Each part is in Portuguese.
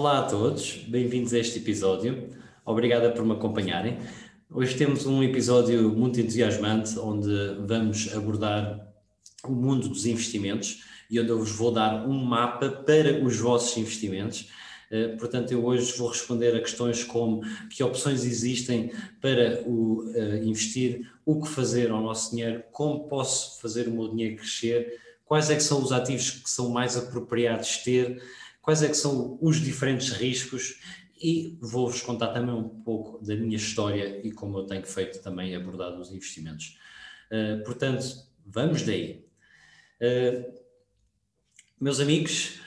Olá a todos, bem-vindos a este episódio. Obrigada por me acompanharem. Hoje temos um episódio muito entusiasmante onde vamos abordar o mundo dos investimentos e onde eu vos vou dar um mapa para os vossos investimentos. Uh, portanto, eu hoje vou responder a questões como que opções existem para o, uh, investir, o que fazer ao nosso dinheiro, como posso fazer o meu dinheiro crescer, quais é que são os ativos que são mais apropriados ter, quais é que são os diferentes riscos e vou-vos contar também um pouco da minha história e como eu tenho feito também abordado os investimentos. Uh, portanto, vamos daí. Uh, meus amigos,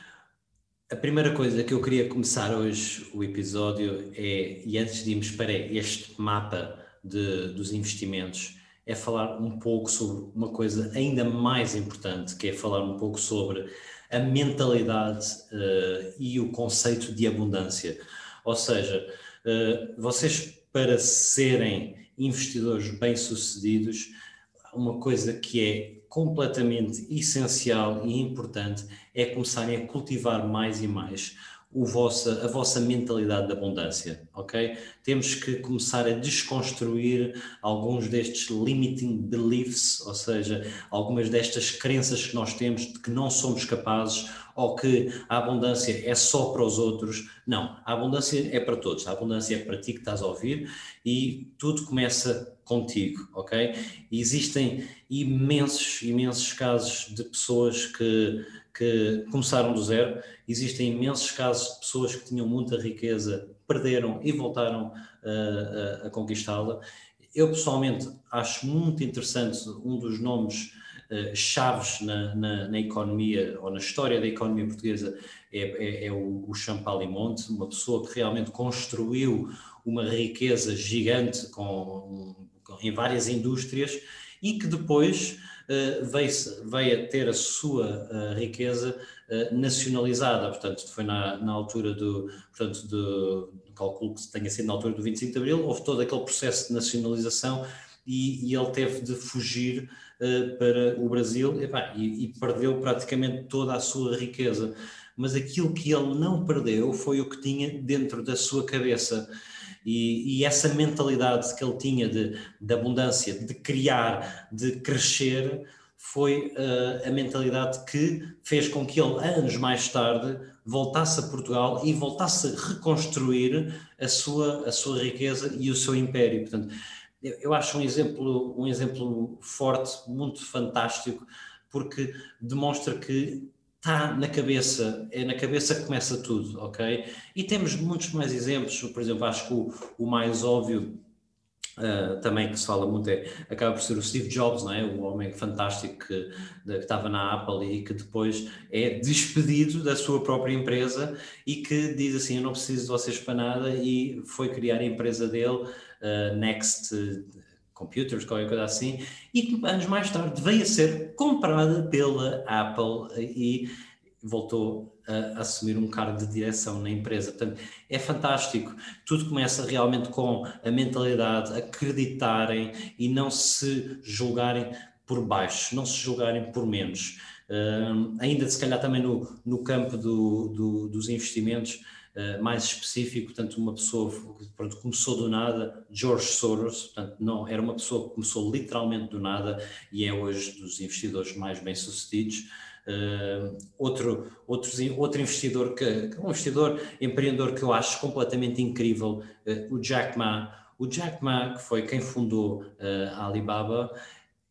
a primeira coisa que eu queria começar hoje o episódio é, e antes de irmos para este mapa de, dos investimentos, é falar um pouco sobre uma coisa ainda mais importante, que é falar um pouco sobre a mentalidade uh, e o conceito de abundância. Ou seja, uh, vocês para serem investidores bem-sucedidos, uma coisa que é completamente essencial e importante é começarem a cultivar mais e mais o vossa, a vossa mentalidade de abundância, ok? Temos que começar a desconstruir alguns destes limiting beliefs, ou seja, algumas destas crenças que nós temos de que não somos capazes ou que a abundância é só para os outros. Não, a abundância é para todos, a abundância é para ti que estás a ouvir e tudo começa contigo, ok? E existem imensos, imensos casos de pessoas que que começaram do zero. Existem imensos casos de pessoas que tinham muita riqueza, perderam e voltaram uh, a, a conquistá-la. Eu pessoalmente acho muito interessante um dos nomes uh, chaves na, na, na, economia ou na história da economia portuguesa é, é, é o, o Champalimonte, uma pessoa que realmente construiu uma riqueza gigante com, com em várias indústrias e que depois veio, veio a ter a sua uh, riqueza uh, nacionalizada, portanto foi na, na altura do, portanto, do, calculo que tenha sido na altura do 25 de Abril, houve todo aquele processo de nacionalização e, e ele teve de fugir para o Brasil e, e perdeu praticamente toda a sua riqueza mas aquilo que ele não perdeu foi o que tinha dentro da sua cabeça. E, e, essa mentalidade que ele tinha de, de abundância, de criar, de crescer, foi uh, a mentalidade que fez com que ele, anos mais tarde, voltasse a Portugal e voltasse a reconstruir a sua, a sua riqueza e o seu império. Portanto, eu, eu acho um exemplo, um exemplo forte, muito fantástico, porque demonstra que está na cabeça, é na cabeça que começa tudo, ok? E temos muitos mais exemplos, por exemplo, acho que o, o mais óbvio Uh, também que se fala muito é, acaba por ser o Steve Jobs, não é? o homem fantástico que, de, que, estava na Apple e que depois é despedido da sua própria empresa e que diz assim, eu não preciso de vocês para nada e foi criar a empresa dele, uh, Next Computers, qualquer coisa assim, e que anos mais tarde veio a ser comprada pela Apple e voltou a assumir um cargo de direção na empresa. Portanto, é fantástico. Tudo começa realmente com a mentalidade, acreditarem e não se julgarem por baixo, não se julgarem por menos. Ainda se calhar também no, no campo do, do, dos investimentos, uh, mais específico, portanto, uma pessoa que pronto, começou do nada, George Soros, portanto, não, era uma pessoa que começou literalmente do nada e é hoje dos investidores mais bem-sucedidos. Uh, outro, outro investidor, que, um investidor empreendedor que eu acho completamente incrível, uh, o Jack Ma. O Jack Ma, que foi quem fundou uh, a Alibaba,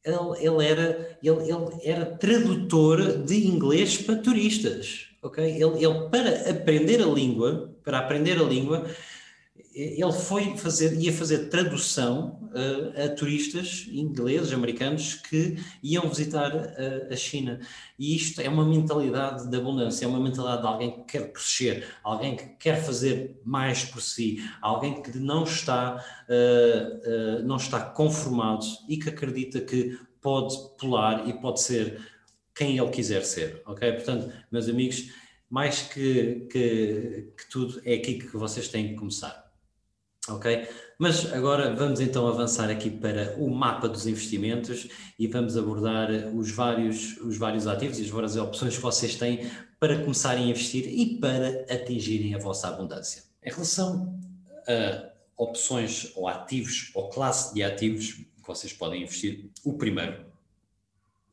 ele, ele, era, ele, ele era tradutor de inglês para turistas ok? Ele, ele, para aprender a língua, para aprender a língua, ele foi fazer, ia fazer tradução uh, a turistas ingleses, americanos que iam visitar uh, a China. E isto é uma mentalidade de abundância, é uma mentalidade de alguém que quer crescer, alguém que quer fazer mais por si, alguém que não está, uh, não está conformado e que acredita que pode pular e pode ser quem ele quiser ser, ok? Portanto, meus amigos, mais que, que, que tudo, é aqui que vocês têm que começar Ok? Mas agora vamos então avançar aqui para o mapa dos investimentos e vamos abordar os vários, os vários ativos e as várias opções que vocês têm para começarem a investir e para atingirem a vossa abundância. Em relação a opções ou ativos ou classe de ativos que vocês podem investir, o primeiro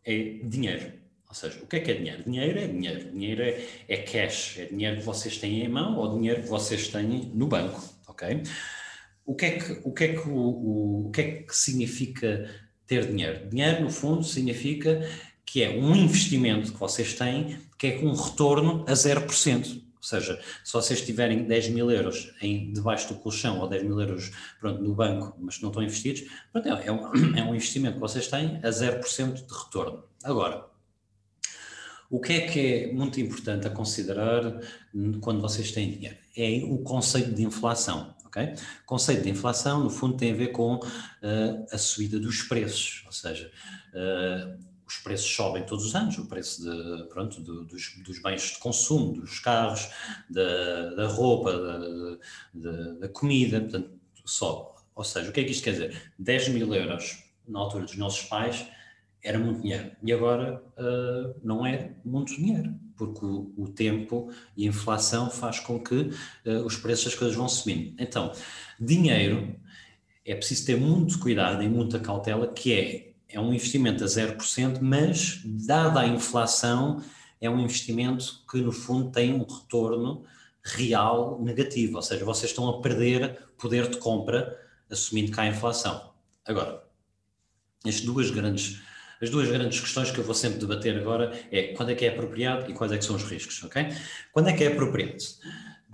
é dinheiro. Ou seja, o que é que é dinheiro? Dinheiro é dinheiro. Dinheiro é, é cash, é dinheiro que vocês têm em mão ou dinheiro que vocês têm no banco, ok? o que é que, o que, é que, o, o, o que, é que significa ter dinheiro? Dinheiro, no fundo, significa que é um investimento que vocês têm que é com um retorno a 0%. Ou seja, se vocês tiverem 10 mil euros em, debaixo do colchão ou 10 mil euros pronto, no banco, mas não estão investidos, pronto, é, é, um, é um investimento que vocês têm a 0% de retorno. Agora, o que é que é muito importante a considerar quando vocês têm dinheiro? É o conceito de inflação. Okay? O conceito de inflação, no fundo, tem a ver com uh, a subida dos preços, ou seja, uh, os preços sobem todos os anos, o preço de, pronto, de, dos, dos, bens de consumo, dos carros, da, da roupa, da, da, comida, portanto, sobe. Ou seja, o que é que isto quer dizer? 10 mil euros na altura dos nossos pais era muito dinheiro e agora uh, não é muito dinheiro porque o, o, tempo e a inflação faz com que uh, os preços das coisas vão subindo. Então, dinheiro é preciso ter muito cuidado e muita cautela, que é, é um investimento a 0%, mas, dada a inflação, é um investimento que, no fundo, tem um retorno real negativo, ou seja, vocês estão a perder poder de compra assumindo que há inflação. Agora, as duas grandes as duas grandes questões que eu vou sempre debater agora é quando é que é apropriado e quais é que são os riscos, ok? Quando é que é apropriado?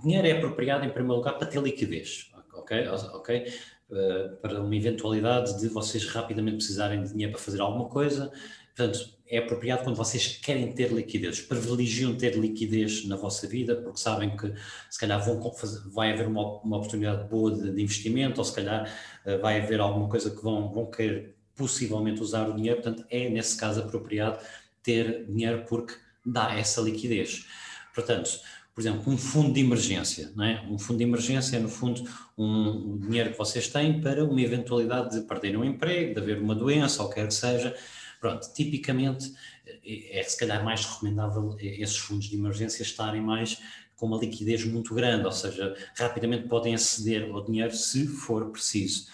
Dinheiro é apropriado em primeiro lugar para ter liquidez, ok? Ok? Uh, para uma eventualidade de vocês rapidamente precisarem de dinheiro para fazer alguma coisa, portanto, é apropriado quando vocês querem ter liquidez, privilegiam ter liquidez na vossa vida, porque sabem que se calhar vão fazer, vai haver uma, uma oportunidade boa de, de, investimento, ou se calhar uh, vai haver alguma coisa que vão, vão querer possivelmente usar o dinheiro, portanto, é nesse caso apropriado ter dinheiro porque dá essa liquidez. Portanto, por exemplo, um fundo de emergência, não é? Um fundo de emergência é, no fundo, um dinheiro que vocês têm para uma eventualidade de perderem um emprego, de haver uma doença, ou quer que seja. Pronto, tipicamente é, é se calhar mais recomendável esses fundos de emergência estarem mais com uma liquidez muito grande, ou seja, rapidamente podem aceder ao dinheiro se for preciso.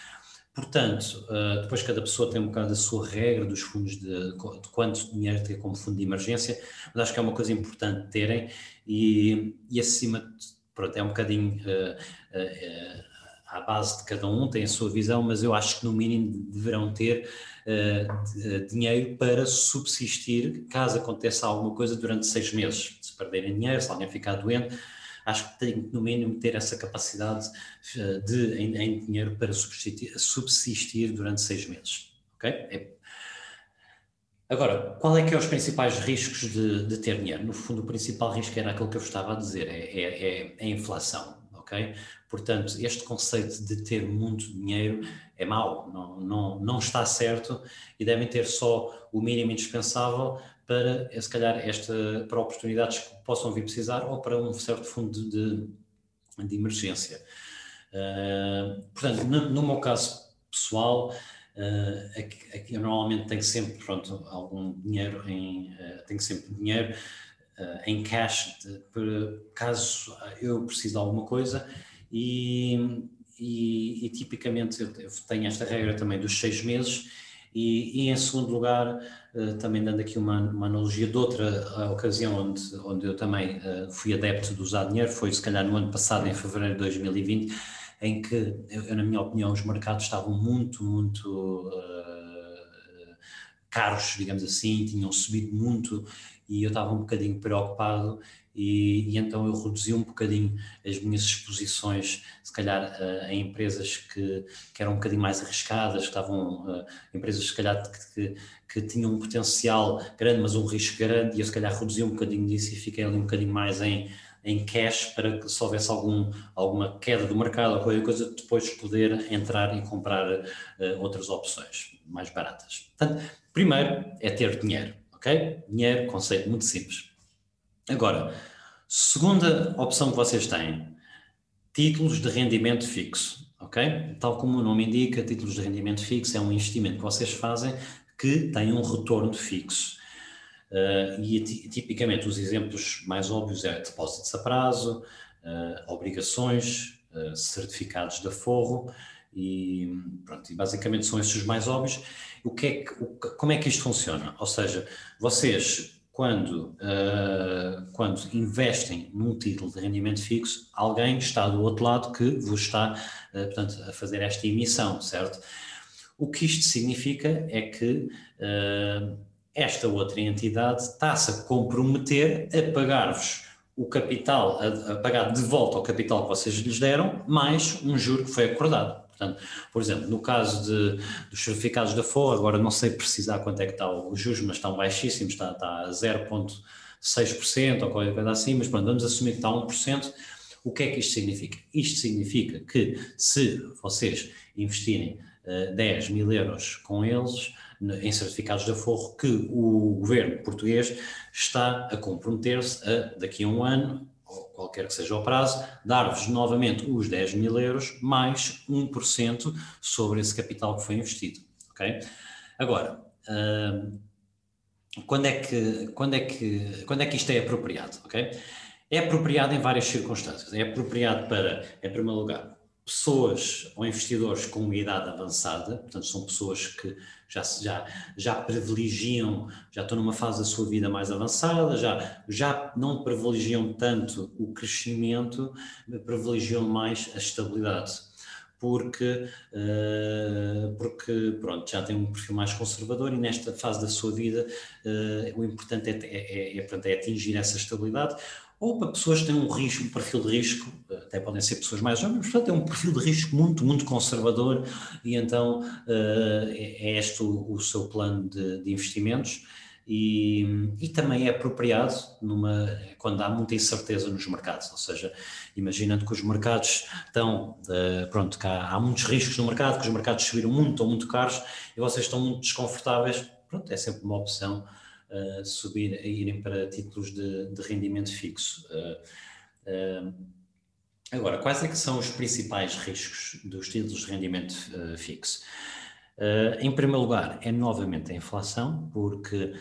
Portanto, uh, depois cada pessoa tem um bocado a sua regra dos fundos de, de quanto dinheiro ter como fundo de emergência, mas acho que é uma coisa importante terem e, e acima de, pronto, é um bocadinho uh, uh, à base de cada um, tem a sua visão, mas eu acho que no mínimo deverão ter dinheiro para subsistir caso aconteça alguma coisa durante seis meses. Se perderem dinheiro, se alguém ficar doente, acho que tem que, no mínimo, ter essa capacidade eh, de, em, em dinheiro para subsistir, subsistir, durante seis meses. Ok? É. Agora, qual é que é os principais riscos de, de, ter dinheiro? No fundo, o principal risco era aquilo que eu estava a dizer, é, é, é, a inflação, ok? Portanto, este conceito de ter muito dinheiro é mau, não, não, não está certo e devem ter só o mínimo indispensável para, se calhar, esta, para oportunidades que possam vir precisar ou para um certo fundo de, de emergência. Uh, portanto, no, no, meu caso pessoal, uh, aqui, aqui eu normalmente tenho sempre pronto, algum dinheiro em, uh, tenho sempre dinheiro em cash de, para caso eu precise de alguma coisa e, e, e tipicamente eu tenho esta regra também dos seis meses e, e em segundo lugar, uh, também dando aqui uma, uma, analogia de outra uh, ocasião onde, onde eu também uh, fui adepto de usar dinheiro, foi se calhar no ano passado, em fevereiro de 2020, em que, eu, na minha opinião, os mercados estavam muito, muito caros, digamos assim, tinham subido muito e eu estava um bocadinho preocupado e, e, então eu reduzi um bocadinho as minhas exposições, se calhar em empresas que, que eram um bocadinho mais arriscadas, que estavam, empresas se calhar que, que, que, tinham um potencial grande, mas um risco grande, e eu se calhar reduzi um bocadinho disso e fiquei ali um bocadinho mais em, em cash para que se houvesse algum, alguma queda do mercado ou qualquer coisa, depois poder entrar e comprar uh, outras opções mais baratas. Portanto, primeiro é ter dinheiro, ok? Dinheiro, conceito muito simples. Agora, segunda opção que vocês têm, títulos de rendimento fixo, ok? Tal como o nome indica, títulos de rendimento fixo é um investimento que vocês fazem que tem um retorno fixo. Uh, e tipicamente os exemplos mais óbvios é depósitos a prazo, uh, obrigações, uh, certificados de aforro e, pronto, e basicamente são esses os mais óbvios. O que é que, o, como é que isto funciona? Ou seja, vocês quando, uh, quando investem num título de rendimento fixo, alguém está do outro lado que vos está, uh, portanto, a fazer esta emissão, certo? O que isto significa é que uh, esta outra entidade está-se a comprometer a pagar-vos o capital, a, a, pagar de volta o capital que vocês lhes deram, mais um juro que foi acordado. Portanto, por exemplo, no caso de, dos certificados da FOA, agora não sei precisar quanto é que está o juros, mas estão baixíssimos, está, está a 0,6% ou qualquer coisa assim, mas pronto, vamos assumir que está a 1%. O que é que isto significa? Isto significa que se vocês investirem uh, 10 mil euros com eles, em certificados de aforro, que o governo português está a comprometer-se a, daqui a um ano, qualquer que seja o prazo, dar-vos novamente os 10 mil euros mais 1% sobre esse capital que foi investido. Ok? Agora, uh, quando, é que, quando, é que, quando é que isto é apropriado? Ok? É apropriado em várias circunstâncias. É apropriado para, em primeiro lugar, pessoas ou investidores com uma idade avançada, portanto, são pessoas que já, já, já privilegiam, já estão numa fase da sua vida mais avançada, já, já não privilegiam tanto o crescimento, privilegiam mais a estabilidade. Porque, uh, porque pronto, já tem um perfil mais conservador e nesta fase da sua vida uh, o importante é, é, é, é, é atingir essa estabilidade ou para pessoas que têm um risco, um perfil de risco, até podem ser pessoas mais jovens, mas portanto é um perfil de risco muito, muito conservador e então uh, é este o, o seu plano de, de investimentos. E, e, também é apropriado numa, quando há muita incerteza nos mercados, ou seja, imaginando que os mercados estão, uh, pronto, que há, há, muitos riscos no mercado, que os mercados subiram muito, estão muito caros e vocês estão muito desconfortáveis, pronto, é sempre uma opção subir, irem para títulos de, de rendimento fixo. Uh, agora, quais é que são os principais riscos dos títulos de rendimento fixo? em primeiro lugar, é novamente a inflação, porque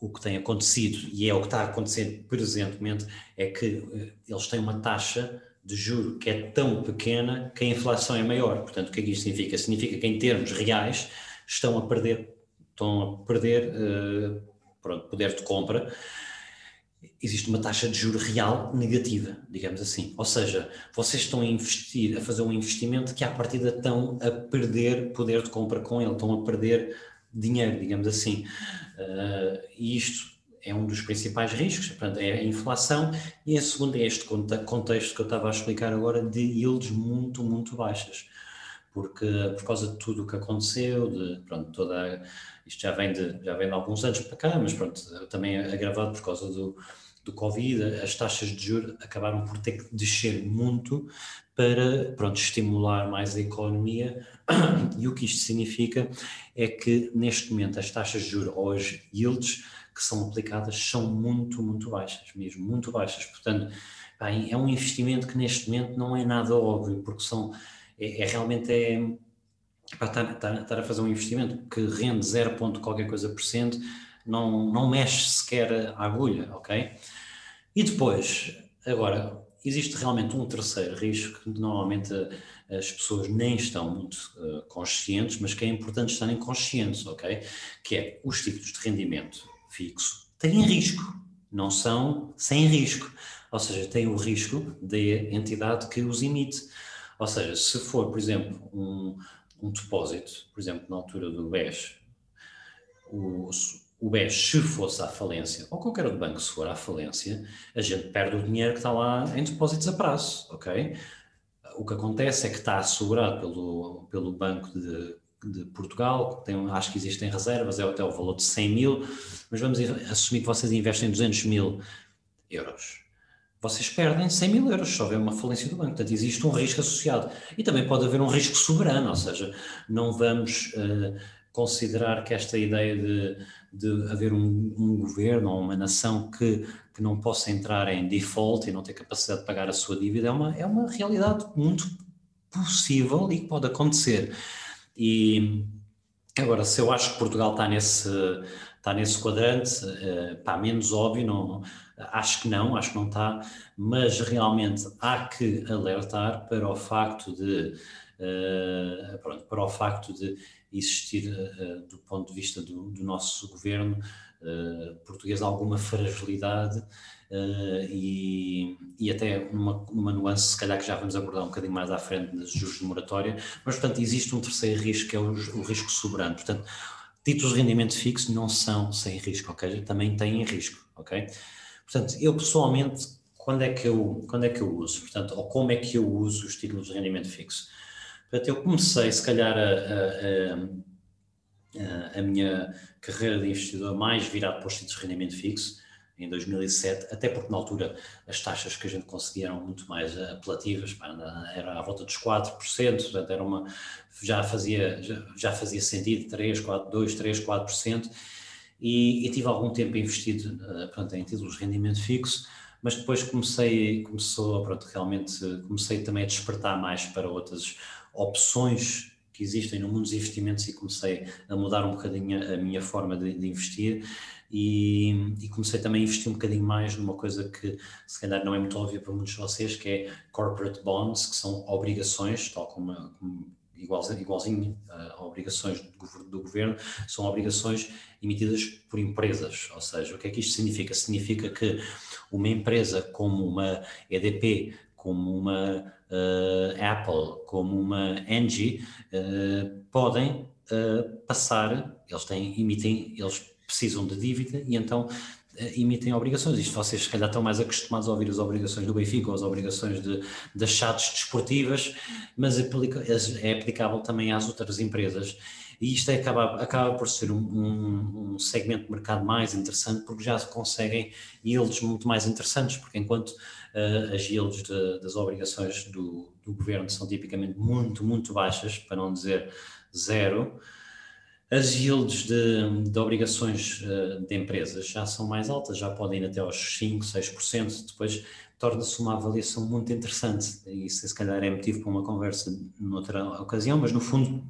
o que tem acontecido, e é o que está acontecendo presentemente, é que eles têm uma taxa de juro que é tão pequena que a inflação é maior. Portanto, o que é que isto significa? Significa que em termos reais estão a perder estão a perder uh, pronto, poder de compra, existe uma taxa de juro real negativa, digamos assim. Ou seja, vocês estão a investir, a fazer um investimento que à partida estão a perder poder de compra com ele, estão a perder dinheiro, digamos assim. Uh, e isto é um dos principais riscos, portanto, é a inflação, e a segunda é este contexto que eu estava a explicar agora de yields muito, muito baixas porque por causa de tudo o que aconteceu, de pronto, toda isto já vem de já vem de alguns anos para cá, mas pronto, também agravado por causa do, do Covid, as taxas de juros acabaram por ter que descer muito para pronto, estimular mais a economia. E o que isto significa é que neste momento as taxas de juros ou as yields que são aplicadas são muito, muito baixas, mesmo muito baixas, portanto bem, é um investimento que neste momento não é nada óbvio, porque são é, é realmente é, para estar, estar, a fazer um investimento que rende 0. qualquer coisa por cento, não, não mexe sequer a agulha, ok? E depois, agora, existe realmente um terceiro risco que normalmente as pessoas nem estão muito uh, conscientes, mas que é importante estarem conscientes, ok? Que é os tipos de rendimento fixo têm risco, não são sem risco, ou seja, têm o risco da entidade que os emite. Ou seja, se for, por exemplo, um, um depósito, por exemplo, na altura do BES, o, o BES, se fosse à falência, ou qualquer outro banco se for à falência, a gente perde o dinheiro que está lá em depósitos a prazo, ok? O que acontece é que está assegurado pelo, pelo Banco de, de Portugal, tem, acho que existem reservas, é até o valor de 100 mil, mas vamos assumir que vocês investem 200 mil euros. Vocês perdem 100 mil euros se houver uma falência do banco. Portanto, existe um risco associado. E também pode haver um risco soberano, ou seja, não vamos uh, considerar que esta ideia de, de haver um, um, governo ou uma nação que, que não possa entrar em default e não ter capacidade de pagar a sua dívida é uma, é uma realidade muito possível e que pode acontecer. E agora, se eu acho que Portugal está nesse, está nesse quadrante, uh, pá, menos óbvio, não, acho que não, acho que não está, mas realmente há que alertar para o facto de, uh, pronto, para o facto de existir, uh, do ponto de vista do, do nosso governo uh, português, alguma fragilidade e, e até numa, numa nuance, se calhar que já vamos abordar um bocadinho mais à frente dos juros de moratória, mas portanto existe um terceiro risco que é o, o risco soberano, portanto títulos de rendimento fixo não são sem risco, ok? Também têm risco, ok? Portanto, eu pessoalmente, quando é que eu, quando é que eu uso? Portanto, ou como é que eu uso os títulos de rendimento fixo? Portanto, eu comecei, se calhar, a, a, a, a minha carreira de investidor mais virado para os títulos de rendimento fixo, em 2007, até porque na altura as taxas que a gente conseguia eram muito mais apelativas, era à volta dos 4%, portanto era uma, já, fazia, já, já fazia sentido 3, 4, 2, 3, 4%, e, e tive algum tempo investido pronto, em títulos de rendimento fixo, mas depois comecei, começou, pronto, realmente comecei também a despertar mais para outras opções que existem no mundo dos investimentos e comecei a mudar um bocadinho a minha forma de, de investir. E, e, comecei também a investir um bocadinho mais numa coisa que se calhar não é muito óbvia para muitos de vocês, que é corporate bonds, que são obrigações, tal como, como igualzinho, igualzinho a obrigações do, do, governo, são obrigações emitidas por empresas. Ou seja, o que é que isto significa? Significa que uma empresa como uma EDP, como uma uh, Apple, como uma Engie, uh, podem uh, passar, eles têm, emitem, eles precisam de dívida e então emitem obrigações. Isto vocês se calhar estão mais acostumados a ouvir as obrigações do Benfica ou as obrigações de, das chaves desportivas, mas aplica, é aplicável também às outras empresas. E isto é, acaba, acaba por ser um, um, um, segmento de mercado mais interessante porque já se conseguem yields muito mais interessantes, porque enquanto uh, as yields de, das obrigações do, do governo são tipicamente muito, muito baixas, para não dizer zero, as yields de, de obrigações uh, de empresas já são mais altas, já podem ir até aos 5, 6%, depois torna-se uma avaliação muito interessante. Isso, se calhar, é motivo para uma conversa noutra ocasião, mas no fundo,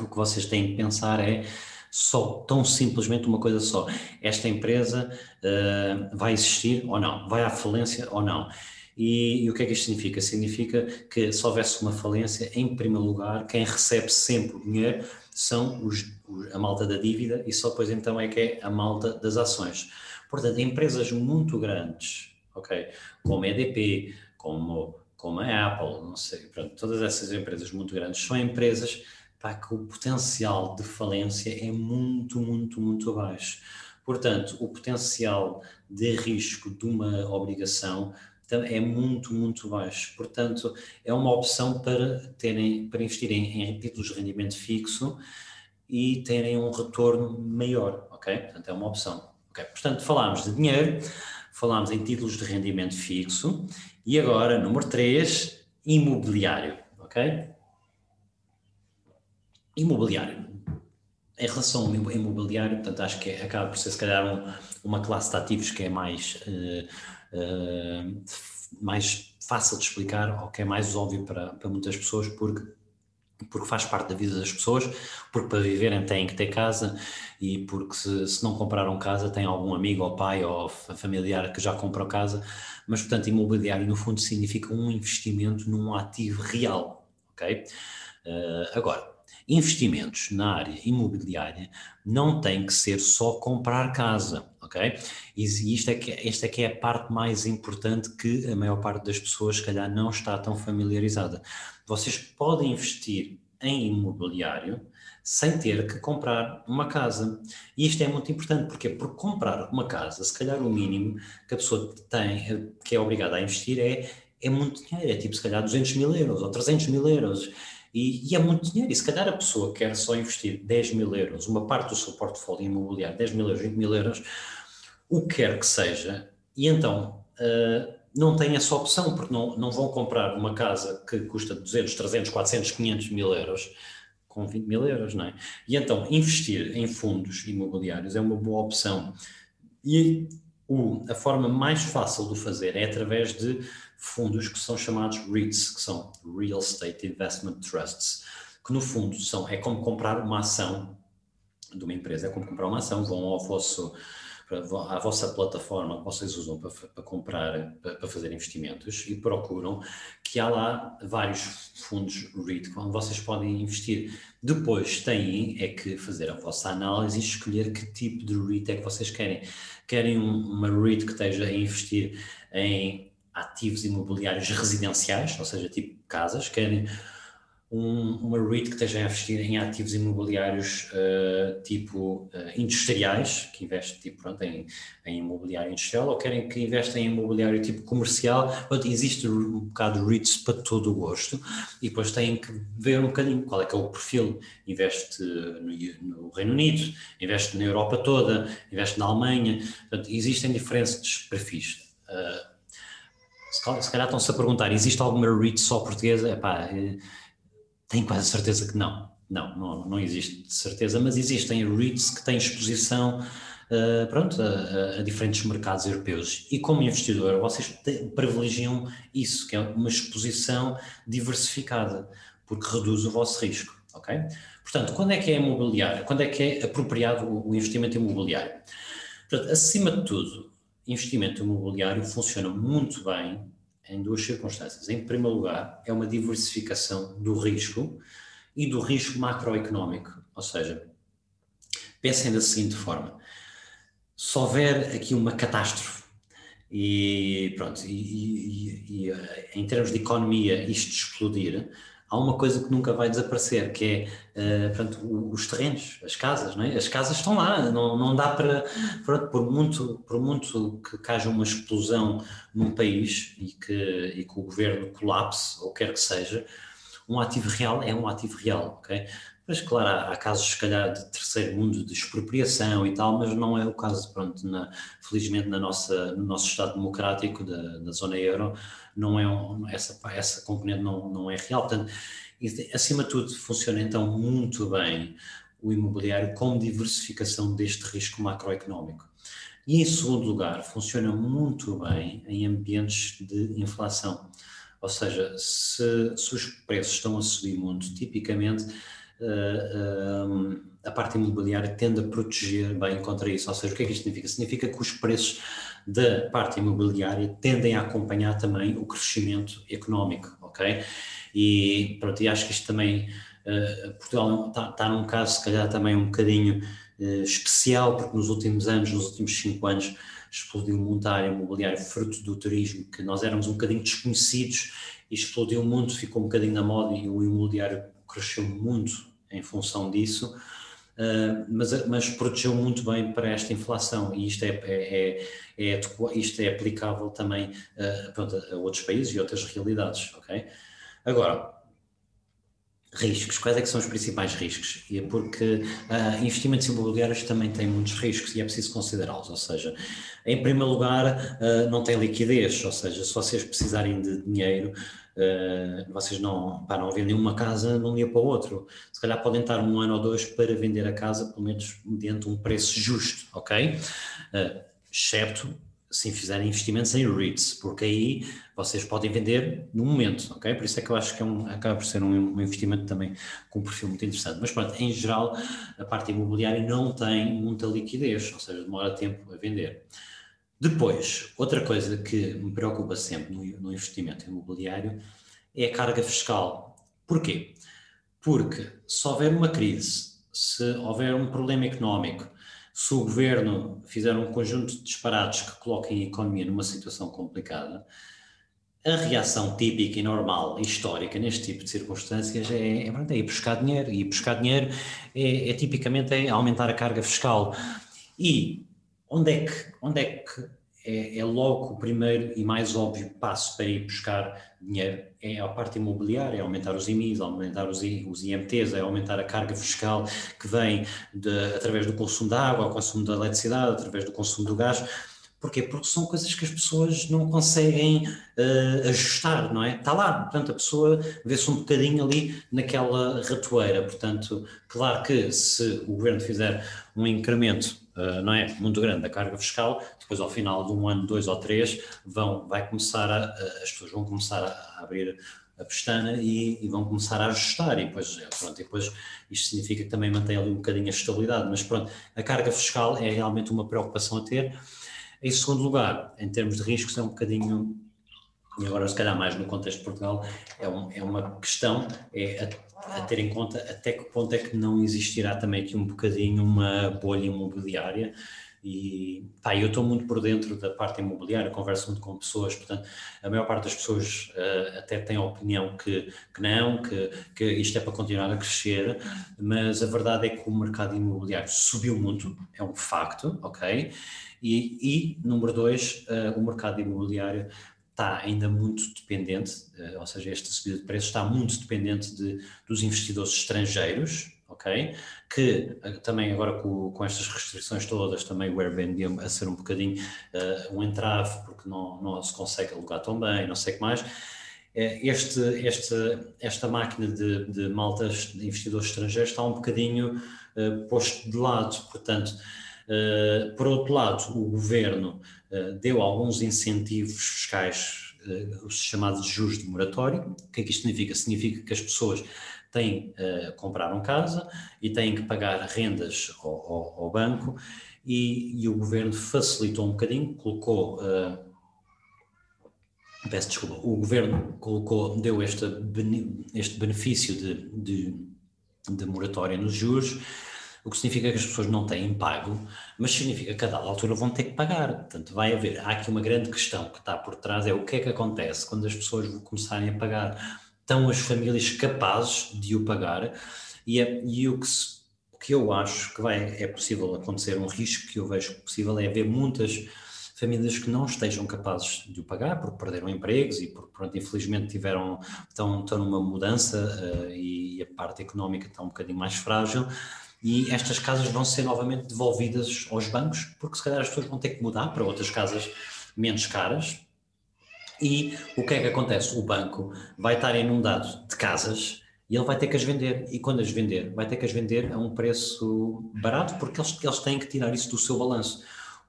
o que vocês têm que pensar é só, tão simplesmente uma coisa só. Esta empresa uh, vai existir ou não? Vai à falência ou não? E, e, o que é que isto significa? Significa que se houvesse uma falência, em primeiro lugar, quem recebe sempre o dinheiro são os, a malta da dívida e só depois então é que é a malta das ações. Portanto, empresas muito grandes, ok, como a EDP, como, como a Apple, não sei, pronto, todas essas empresas muito grandes são empresas para que o potencial de falência é muito, muito, muito baixo. Portanto, o potencial de risco de uma obrigação é muito, muito baixo. Portanto, é uma opção para terem, para investirem em títulos de rendimento fixo e terem um retorno maior, ok? Portanto, é uma opção. Okay? Portanto, falámos de dinheiro, falámos em títulos de rendimento fixo e agora, número 3, imobiliário, ok? Imobiliário. Em relação ao imobiliário, portanto, acho que acaba por ser, se calhar, um, uma classe de ativos que é mais uh, mais fácil de explicar ou que é mais óbvio para, para muitas pessoas, porque porque faz parte da vida das pessoas, porque para viverem têm que ter casa e porque se, se não compraram casa têm algum amigo ou pai ou familiar que já comprou casa, mas portanto imobiliário no fundo significa um investimento num ativo real, ok? Uh, agora, investimentos na área imobiliária não tem que ser só comprar casa, ok? E isto é que, esta é que é a parte mais importante que a maior parte das pessoas, se calhar, não está tão familiarizada. Vocês podem investir em imobiliário sem ter que comprar uma casa. E isto é muito importante, porque Porque comprar uma casa, se calhar o mínimo que a pessoa tem, que é obrigada a investir é, é muito dinheiro, é tipo se calhar 200 mil euros ou 300 mil euros. E, e, é muito dinheiro. E se calhar a pessoa quer só investir 10 mil euros, uma parte do seu portfólio imobiliário, 10 mil euros, 20 mil euros, o que quer que seja, e então uh, não tem essa opção, porque não, não vão comprar uma casa que custa 200, 300, 400, 500 mil euros com 20 mil euros, não é? E então investir em fundos imobiliários é uma boa opção. E o, a forma mais fácil de fazer é através de fundos que são chamados REITs, que são Real Estate Investment Trusts, que no fundo são, é como comprar uma ação de uma empresa, é como comprar uma ação, vão ao vosso à vossa plataforma que vocês usam para, para comprar, para, para, fazer investimentos e procuram que há lá vários fundos REIT onde vocês podem investir. Depois têm é que fazer a vossa análise e escolher que tipo de REIT é que vocês querem. Querem uma REIT que esteja a investir em ativos imobiliários residenciais, ou seja, tipo casas, querem um, uma REIT que esteja a investir em ativos imobiliários uh, tipo uh, industriais, que investe tipo, pronto, em, em, imobiliário industrial, ou querem que investem em imobiliário tipo comercial. Pronto, existe um bocado de REITs para todo o gosto e depois têm que ver um bocadinho qual é que é o perfil. Investe no, no Reino Unido, investe na Europa toda, investe na Alemanha. Portanto, existem diferentes perfis. Uh, se calhar estão-se a perguntar, existe alguma REIT só portuguesa? Epá, tenho quase certeza que não. Não, não, não existe de certeza, mas existem REITs que têm exposição uh, pronto, a, a, diferentes mercados europeus. E como investidor, vocês privilegiam isso, que é uma exposição diversificada, porque reduz o vosso risco. ok? Portanto, quando é que é imobiliário? Quando é que é apropriado o investimento imobiliário? Portanto, acima de tudo, investimento imobiliário funciona muito bem em duas circunstâncias. Em primeiro lugar, é uma diversificação do risco e do risco macroeconómico. Ou seja, pensem da seguinte forma: se houver aqui uma catástrofe e pronto, e, e, e, eh, em termos de economia isto explodir, há uma coisa que nunca vai desaparecer, que é uh, portanto, os terrenos, as casas, não é? As casas estão lá, não, não dá para, pronto, por muito, por muito que, que haja uma explosão num país e que, e que o governo colapse, ou quer que seja, um ativo real é um ativo real, ok? Mas, claro, há, há, casos, se calhar, de terceiro mundo, de expropriação e tal, mas não é o caso, pronto, na, felizmente na nossa, no nosso Estado democrático da, da zona euro, não é essa, essa componente não, não é real. Portanto, acima de tudo, funciona então muito bem o imobiliário como diversificação deste risco macroeconómico. E em segundo lugar, funciona muito bem em ambientes de inflação. Ou seja, se, se os preços estão a subir muito, tipicamente uh, a parte imobiliária tende a proteger bem contra isso. Ou seja, o que é que isto significa? Significa que os preços da parte imobiliária tendem a acompanhar também o crescimento económico, ok? E pronto, e acho que isto também, uh, Portugal está, está num caso se calhar também um bocadinho uh, especial, porque nos últimos anos, nos últimos cinco anos, explodiu muito a área imobiliária fruto do turismo, que nós éramos um bocadinho desconhecidos e explodiu muito, ficou um bocadinho na moda e o imobiliário cresceu muito em função disso, uh, mas, mas protegeu muito bem para esta inflação e isto é, é, é, é isto é aplicável também uh, pronto, a outros países e outras realidades, ok? Agora, riscos, quais é que são os principais riscos? É porque uh, investimentos imobiliários também têm muitos riscos e é preciso considerá-los, ou seja, em primeiro lugar, não tem liquidez, ou seja, se vocês precisarem de dinheiro, Uh, vocês não, pá, não vendem uma casa de um dia para o outro. Se calhar podem estar um ano ou dois para vender a casa, pelo menos mediante um preço justo, ok? Uh, excepto se fizerem investimentos em REITs, porque aí vocês podem vender no momento, ok? Por isso é que eu acho que é um, acaba por ser um, um, investimento também com um perfil muito interessante. Mas pronto, em geral, a parte imobiliária não tem muita liquidez, ou seja, demora tempo a vender. Depois, outra coisa que me preocupa sempre no, investimento imobiliário é a carga fiscal. Porquê? Porque se houver uma crise, se houver um problema económico, se o governo fizer um conjunto de disparados que coloquem a economia numa situação complicada, a reação típica e normal histórica neste tipo de circunstâncias é, é, é ir buscar dinheiro, e buscar dinheiro é, é, tipicamente é aumentar a carga fiscal. E onde é que, onde é, que é, é, logo o primeiro e mais óbvio passo para ir buscar dinheiro? É a parte imobiliária, é aumentar os IMIs, aumentar os, os IMTs, é aumentar a carga fiscal que vem de, através do consumo da água, ao consumo da eletricidade, através do consumo do gás Porquê? Porque são coisas que as pessoas não conseguem uh, ajustar, não é? Está lá, portanto, a pessoa vê-se um bocadinho ali naquela ratoeira. Portanto, claro que se o governo fizer um incremento, uh, não é? Muito grande da carga fiscal, depois ao final de um ano, dois ou três, vão, vai começar a, as pessoas vão começar a abrir a pestana e, e, vão começar a ajustar e depois, pronto, e depois isto significa que também mantém ali um bocadinho a estabilidade, mas pronto, a carga fiscal é realmente uma preocupação a ter em segundo lugar, em termos de riscos, é um bocadinho, e agora se calhar mais no contexto de Portugal, é, um, é uma questão é a, a, ter em conta até que ponto é que não existirá também aqui um bocadinho uma bolha imobiliária e pá, eu estou muito por dentro da parte imobiliária, converso muito com pessoas, portanto, a maior parte das pessoas uh, até tem a opinião que, que não, que, que isto é para continuar a crescer, mas a verdade é que o mercado imobiliário subiu muito, é um facto, ok? E, e número dois, uh, o mercado imobiliário está ainda muito dependente, uh, ou seja, esta subida de preços está muito dependente de, dos investidores estrangeiros, ok? Que uh, também agora com, com, estas restrições todas, também o Airbnb a ser um bocadinho um entrave, porque não, não se consegue alugar tão bem, não sei o que mais. Este, este, esta máquina de, de maltas de investidores estrangeiros está um bocadinho posto de lado, portanto, eh, por outro lado, o governo uh, deu alguns incentivos fiscais, uh, os chamados juros de moratório. O que é que isto significa? Significa que as pessoas têm compraram casa e têm que pagar rendas ao, ao, ao banco e, e, o governo facilitou um bocadinho, colocou peço desculpa, o governo colocou, deu este, este benefício de, de, de moratória nos juros, o que significa que as pessoas não têm pago, mas significa que a dada altura vão ter que pagar. Portanto, vai haver, há aqui uma grande questão que está por trás, é o que é que acontece quando as pessoas começarem a pagar. Estão as famílias capazes de o pagar e, é, e o, que se, que eu acho que vai, é possível acontecer, um risco que eu vejo possível é haver muitas famílias que não estejam capazes de o pagar porque perderam empregos e porque pronto, infelizmente tiveram, estão, estão numa mudança uh, e a parte económica está um bocadinho mais frágil e estas casas vão ser novamente devolvidas aos bancos, porque se calhar as pessoas vão ter que mudar para outras casas menos caras. E o que é que acontece? O banco vai estar inundado de casas e ele vai ter que as vender. E quando as vender, vai ter que as vender a um preço barato, porque eles, eles têm que tirar isso do seu balanço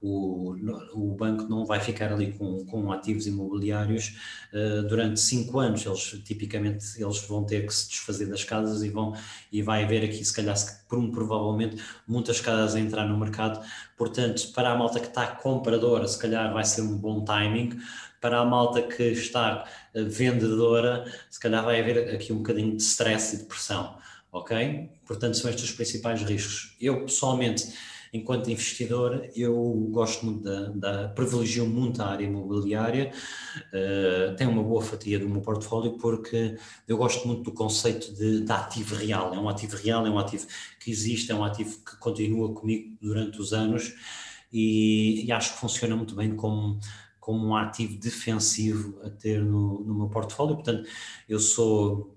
o, o banco não vai ficar ali com, com ativos imobiliários uh, durante cinco anos. Eles tipicamente eles vão ter que se desfazer das casas e vão e vai haver aqui se calhar provavelmente muitas casas a entrar no mercado. Portanto, para a malta que está compradora, se calhar vai ser um bom timing. Para a malta que está uh, vendedora, se calhar vai haver aqui um bocadinho de stress e de pressão, ok? Portanto, são estes os principais riscos. Eu pessoalmente enquanto investidor, eu gosto muito da, da privilegio muito a área imobiliária, uh, tenho uma boa fatia do meu portfólio porque eu gosto muito do conceito de, de ativo real. É um ativo real, é um ativo que existe, é um ativo que continua comigo durante os anos e, e acho que funciona muito bem como como um ativo defensivo a ter no, no meu portfólio. Portanto, eu sou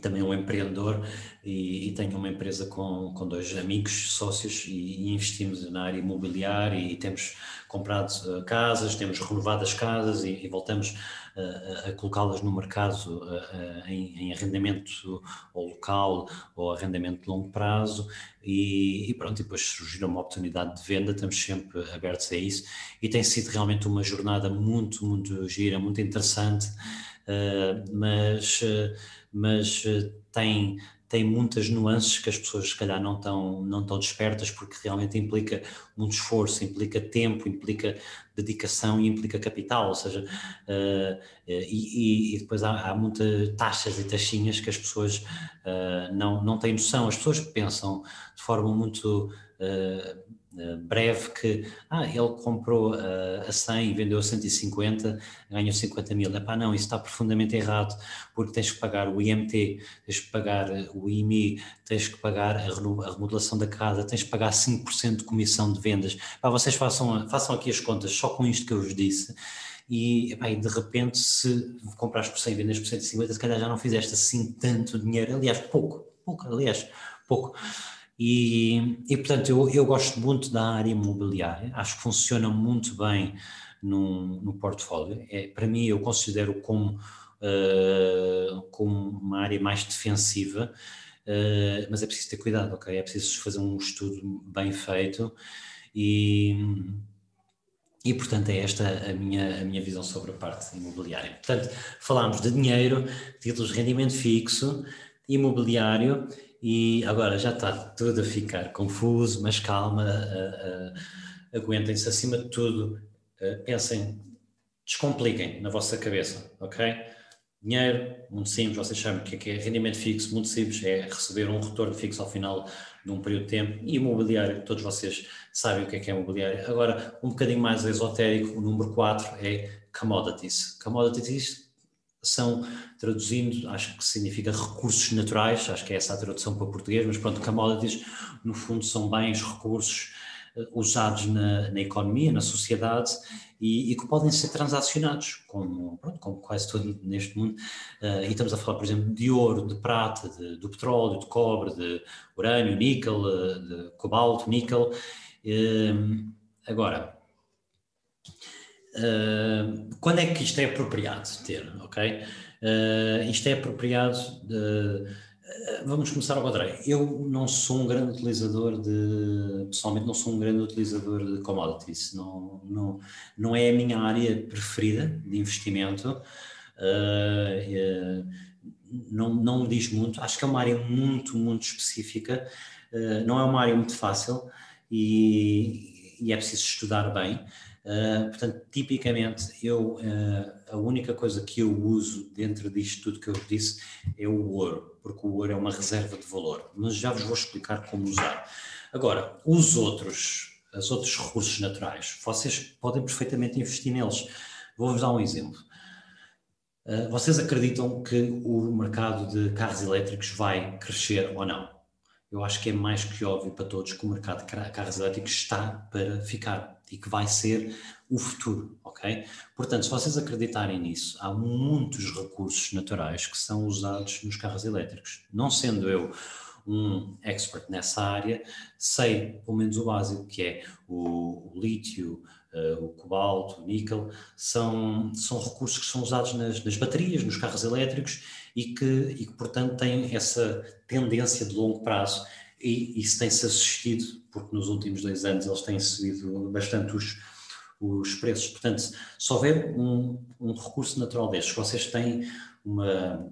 também um empreendedor e, e, tenho uma empresa com, com dois amigos sócios e, e investimos na área imobiliária e temos comprado uh, casas, temos renovado as casas e, e voltamos uh, a colocá-las no mercado uh, em, em, arrendamento ou local ou arrendamento de longo prazo. E, pronto, e depois surgir uma oportunidade de venda, estamos sempre abertos a isso. E tem sido realmente uma jornada muito, muito gira, muito interessante, mas mas eh, tem, tem muitas nuances que as pessoas se calhar não estão, não estão despertas, porque realmente implica muito esforço, implica tempo, implica dedicação e implica capital, ou seja, uh, e, e, depois há, há muitas taxas e taxinhas que as pessoas uh, não, não têm noção, as pessoas pensam de forma muito uh, breve que ah, ele comprou a 100 e vendeu a 150, ganhou 50 mil. Epá, não, isso está profundamente errado, porque tens que pagar o IMT, tens que pagar o IMI, tens que pagar a, remodelação da casa, tens que pagar 5% de comissão de vendas. Epá, vocês façam, façam aqui as contas só com isto que eu vos disse e, epá, e de repente se comprares por 100 e vendes por 150, se calhar já não fizeste assim tanto dinheiro, aliás, pouco, pouco, aliás, pouco. E, e portanto, eu, eu gosto muito da área imobiliária, acho que funciona muito bem no, no portfólio. É, para mim, eu considero como, uh, como uma área mais defensiva, uh, mas é preciso ter cuidado, ok? É preciso fazer um estudo bem feito e. E, portanto, é esta a minha, a minha visão sobre a parte imobiliária. Portanto, falámos de dinheiro, títulos de rendimento fixo, imobiliário e agora já está tudo a ficar confuso, mas calma, uh, uh, aguentem-se acima de tudo, uh, pensem, descompliquem na vossa cabeça, ok? Dinheiro, muito simples, vocês sabem o que é, que é rendimento fixo, muito simples, é receber um retorno fixo ao final de um período de tempo, e imobiliário, todos vocês sabem o que é que é imobiliário. Agora, um bocadinho mais esotérico, o número 4 é commodities. Commodities são, traduzindo, acho que significa recursos naturais, acho que é essa a tradução para português, mas pronto, commodities, no fundo, são bens, recursos uh, usados na, na, economia, na sociedade e, e, que podem ser transacionados, como, pronto, como quase tudo neste mundo. Uh, e estamos a falar, por exemplo, de ouro, de prata, de, do petróleo, de cobre, de urânio, níquel, uh, de cobalto, níquel. agora, Uh, quando é que isto é apropriado ter, ok? Uh, isto é apropriado de, uh, vamos começar ao contrário. Eu não sou um grande utilizador de, pessoalmente não sou um grande utilizador de commodities, não, não, não é a minha área preferida de investimento, não, não me diz muito, acho que é uma área muito, muito específica, não é uma área muito fácil e, e é preciso estudar bem. Uh, portanto, tipicamente, eu, uh, a única coisa que eu uso dentro disto tudo que eu disse é o ouro, porque o ouro é uma reserva de valor, mas já vos vou explicar como usar. Agora, os outros, os outros recursos naturais, vocês podem perfeitamente investir neles. Vou-vos dar um exemplo. Uh, vocês acreditam que o mercado de carros elétricos vai crescer ou não? Eu acho que é mais que óbvio para todos que o mercado de carros elétricos está para ficar e que vai ser o futuro, ok? Portanto, se vocês acreditarem nisso, há muitos recursos naturais que são usados nos carros elétricos. Não sendo eu um expert nessa área, sei pelo menos o básico, que é o, o lítio, uh, o cobalto, o níquel, são, são recursos que são usados nas, nas baterias, nos carros elétricos e que, e que, portanto, têm essa tendência de longo prazo e isso tem-se assistido, porque nos últimos dois anos eles têm subido bastante os, os preços. Portanto, se houver um, um recurso natural destes, vocês têm uma,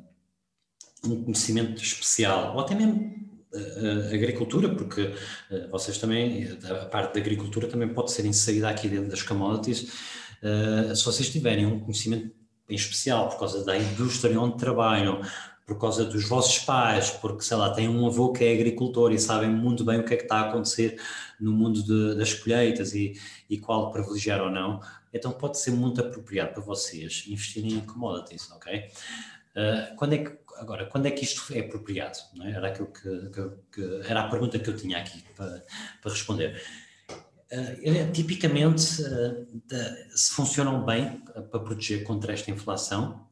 um conhecimento especial, ou até mesmo a, a agricultura, porque uh, vocês também, a parte da agricultura também pode ser inserida aqui dentro das commodities, se vocês tiverem um conhecimento em especial por causa da indústria onde trabalham, por causa dos vossos pais, porque, sei lá, têm um avô que é agricultor e sabem muito bem o que é que está a acontecer no mundo de, das colheitas e, e qual privilegiar ou não, então pode ser muito apropriado para vocês investirem em commodities, ok? Uh, quando é que, agora, quando é que isto é apropriado? É? Era, aquilo que, que, que, era a pergunta que eu tinha aqui para, para responder. Uh, tipicamente, uh, se funcionam bem para proteger contra esta inflação,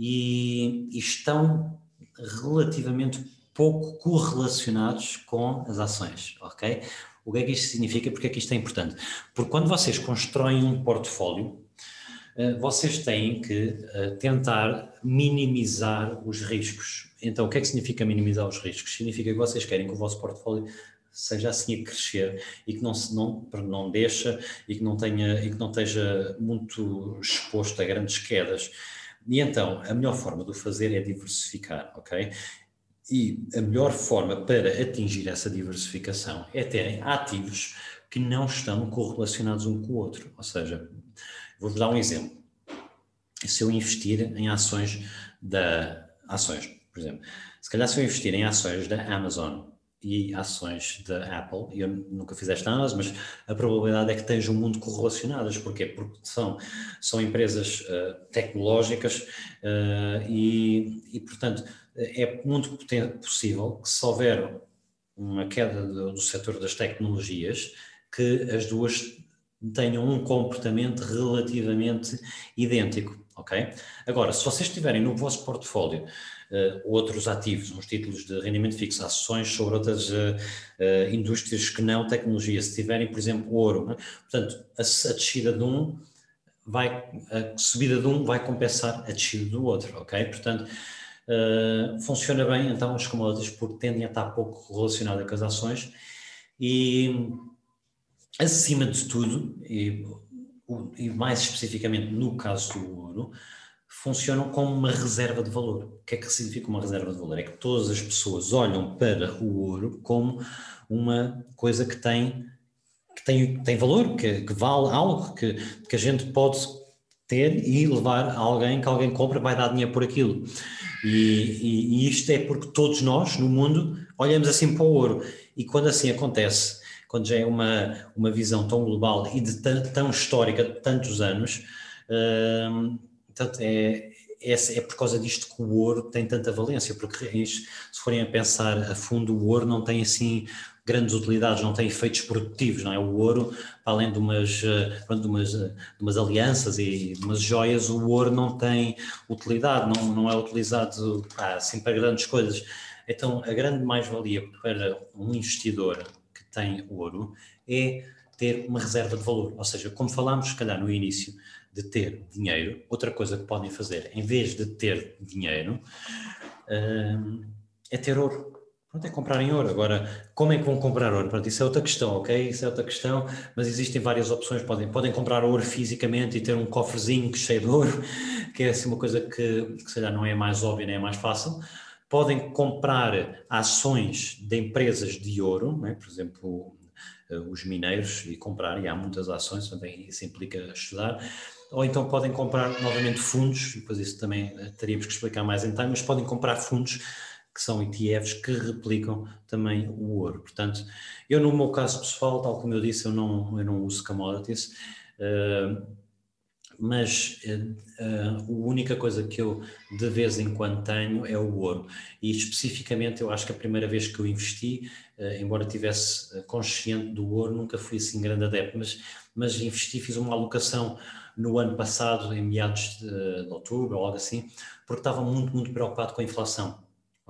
e, e estão relativamente pouco correlacionados com as ações, ok? O que é que isto significa? Porque é que isto é importante? Porque quando vocês constroem um portfólio, eh, vocês têm que eh, tentar minimizar os riscos. Então, o que é que significa minimizar os riscos? Significa que vocês querem que o vosso portfólio seja assim a crescer e que não se não, não deixa e que não tenha e que não esteja muito exposto a grandes quedas. E então, a melhor forma de o fazer é diversificar, ok? E a melhor forma para atingir essa diversificação é terem ativos que não estão correlacionados um com o outro. Ou seja, vou-vos dar um exemplo. Se eu investir em ações da ações, por exemplo, se calhar se eu investir em ações da Amazon, e ações da Apple. Eu nunca fiz esta análise, mas a probabilidade é que estejam muito correlacionadas. Porquê? Porque são, são empresas uh, tecnológicas uh, e, e, portanto, é muito possível que se houver uma queda do, do setor das tecnologias, que as duas tenham um comportamento relativamente idêntico, ok? Agora, se vocês tiverem no vosso portfólio outros ativos, uns títulos de rendimento fixo, ações sobre outras uh, uh, indústrias que não tecnologia, se tiverem, por exemplo, ouro, né? portanto, a, a, descida de um vai, a subida de um vai compensar a descida do outro, ok? Portanto, funciona bem, então, as commodities, porque tendem a estar pouco relacionadas com as ações e acima de tudo, e, e, mais especificamente no caso do ouro, funcionam como uma reserva de valor. O que é que significa uma reserva de valor? É que todas as pessoas olham para o ouro como uma coisa que tem, que tem, tem valor, que, que vale algo, que, que a gente pode ter e levar a alguém que alguém compra vai dar dinheiro por aquilo. E, e, e isto é porque todos nós no mundo olhamos assim para o ouro. E quando assim acontece, quando já é uma, uma visão tão global e de tão, histórica de tantos anos, hum, portanto, é, é, é, por causa disto que o ouro tem tanta valência, porque se forem a pensar a fundo, o ouro não tem assim grandes utilidades, não tem efeitos produtivos, não é? O ouro, além de umas, de umas, de umas alianças e de umas joias, o ouro não tem utilidade, não, não é utilizado assim para grandes coisas. Então, a grande mais-valia para um investidor tem ouro é ter uma reserva de valor. Ou seja, como falámos, se calhar, no início, de ter dinheiro, outra coisa que podem fazer, em vez de ter dinheiro, hum, é ter ouro. Pronto, é comprar em ouro. Agora, como é que vão comprar ouro? Pronto, isso é outra questão, ok? Isso é outra questão, mas existem várias opções. Podem, podem comprar ouro fisicamente e ter um cofrezinho cheio de ouro, que é assim uma coisa que, que se calhar não é mais óbvia nem é mais fácil podem comprar ações de empresas de ouro, né? por exemplo, eh, os mineiros, e comprar, e há muitas ações, também isso implica estudar, ou então podem comprar novamente fundos, depois isso também eh, teríamos que explicar mais em detalhe, mas podem comprar fundos que são ETFs que replicam também o ouro. Portanto, eu no meu caso pessoal, tal como eu disse, eu não, eu não uso commodities, uh, mas uh, a única coisa que eu de vez em quando tenho é o ouro. E especificamente, eu acho que a primeira vez que eu investi, uh, embora tivesse consciente do ouro, nunca fui assim grande adepto, mas, mas investi, fiz uma alocação no ano passado, em meados de, de outubro ou algo assim, porque estava muito, muito preocupado com a inflação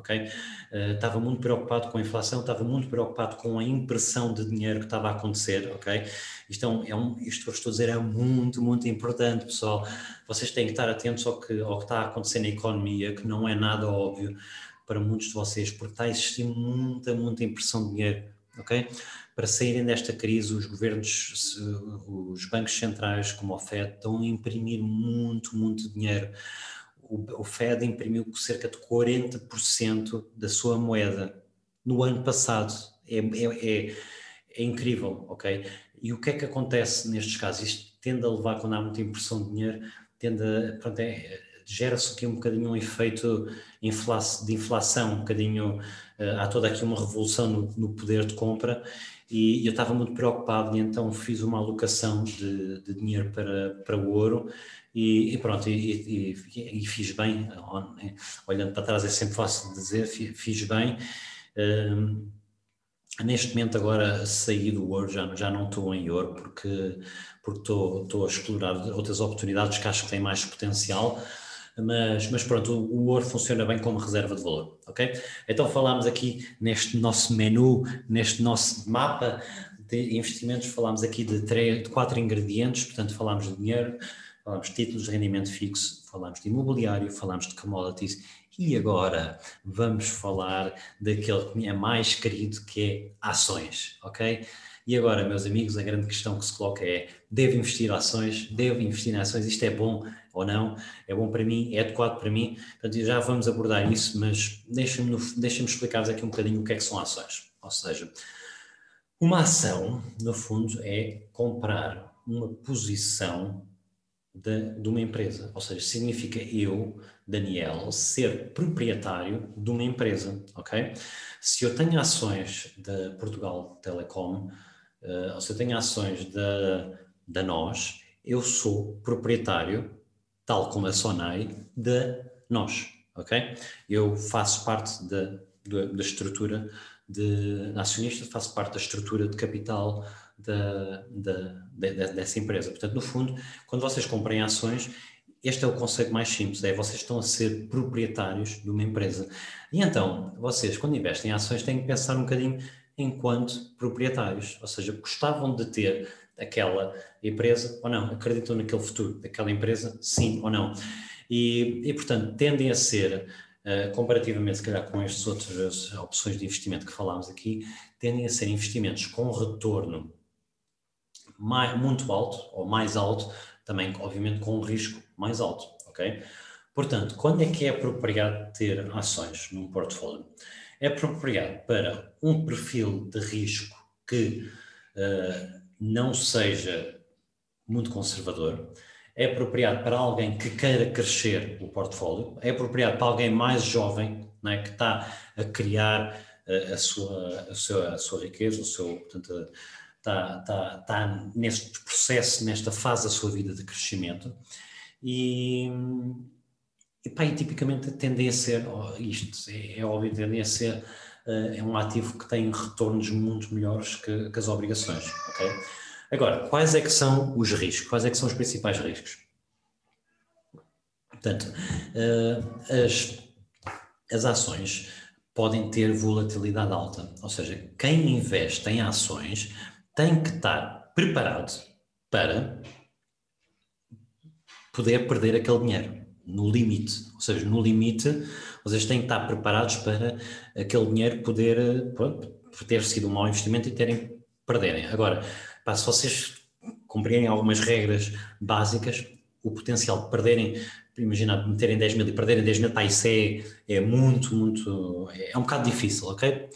ok? Uh, estava muito preocupado com a inflação, estava muito preocupado com a impressão de dinheiro que estava a acontecer, ok? Isto, é é um, isto que eu estou a dizer é muito, muito importante, pessoal. Vocês têm que estar atentos ao que, ao que está a acontecer na economia, que não é nada óbvio para muitos de vocês, porque está a existir muita, muita impressão de dinheiro, ok? Para saírem desta crise, os governos, os bancos centrais, como o FED, estão a imprimir muito, muito dinheiro o, Fed imprimiu cerca de 40% da sua moeda no ano passado. É, é, é, é, incrível, ok? E o que é que acontece nestes casos? Isto tende a levar, quando há muita impressão de dinheiro, tende a, pronto, é, gera-se aqui um bocadinho um efeito de inflação, um bocadinho, uh, há toda aqui uma revolução no, no poder de compra. E eu estava muito preocupado e então fiz uma alocação de, de dinheiro para, para o ouro e, e pronto, e, e, e, fiz bem, olhando para trás é sempre fácil dizer, fiz bem. Um, neste momento agora saí do ouro, já, já não estou em ouro porque, porque estou, estou a explorar outras oportunidades que acho que têm mais potencial, mas, mas pronto, o, ouro funciona bem como reserva de valor, ok? Então falámos aqui neste nosso menu, neste nosso mapa de investimentos, falámos aqui de, três, de quatro ingredientes, portanto falámos de dinheiro, falámos de títulos de rendimento fixo, falámos de imobiliário, falámos de commodities e agora vamos falar daquele que é mais querido, que é ações, ok? E agora, meus amigos, a grande questão que se coloca é: devo investir ações? Devo investir em ações? Isto é bom ou não? É bom para mim? É adequado para mim? Portanto, já vamos abordar isso, mas deixem-me deixem explicar-vos aqui um bocadinho o que é que são ações. Ou seja, uma ação, no fundo, é comprar uma posição de, de uma empresa. Ou seja, significa eu Daniel, ser proprietário de uma empresa, ok? Se eu tenho ações da Portugal Telecom, uh, ou se eu tenho ações da, da NOS, eu sou proprietário, tal como a Sonai, da NOS, ok? Eu faço parte da, da, da estrutura de acionista, faço parte da estrutura de capital da, da, dessa empresa. Portanto, no fundo, quando vocês comprem ações, este é o conceito mais simples, é vocês estão a ser proprietários de uma empresa. E então, vocês, quando investem em ações, têm que pensar um bocadinho enquanto proprietários, ou seja, gostavam de ter aquela empresa ou não, acreditam naquele futuro daquela empresa, sim ou não. E, e portanto, tendem a ser, uh, comparativamente, se calhar, com estas outras opções de investimento que falámos aqui, tendem a ser investimentos com retorno mais, muito alto ou mais alto, também, obviamente, com um risco mais alto, ok? Portanto, quando é que é apropriado ter ações num portfólio? É apropriado para um perfil de risco que uh, não seja muito conservador, é apropriado para alguém que queira crescer o portfólio, é apropriado para alguém mais jovem, né, que está a criar uh, a, sua, a, sua, a sua riqueza, o seu, portanto, está, está, está neste processo, nesta fase da sua vida de crescimento. E, e, pá, e tipicamente tendem a ser, oh, isto é, é óbvio, tendem a ser, é um ativo que tem retornos muito melhores que, que, as obrigações, ok? Agora, quais é que são os riscos? Quais é que são os principais riscos? Portanto, uh, as, as ações podem ter volatilidade alta, ou seja, quem investe em ações tem que estar preparado para poder perder aquele dinheiro no limite. Ou seja, no limite, vocês têm que estar preparados para aquele dinheiro poder, pronto, ter sido um mau investimento e terem perderem. Agora, pá, se vocês cumprirem algumas regras básicas, o potencial de perderem, imagina, meterem 10 mil e perderem 10 mil, pá, isso é, é muito, muito, é, é um bocado difícil, ok?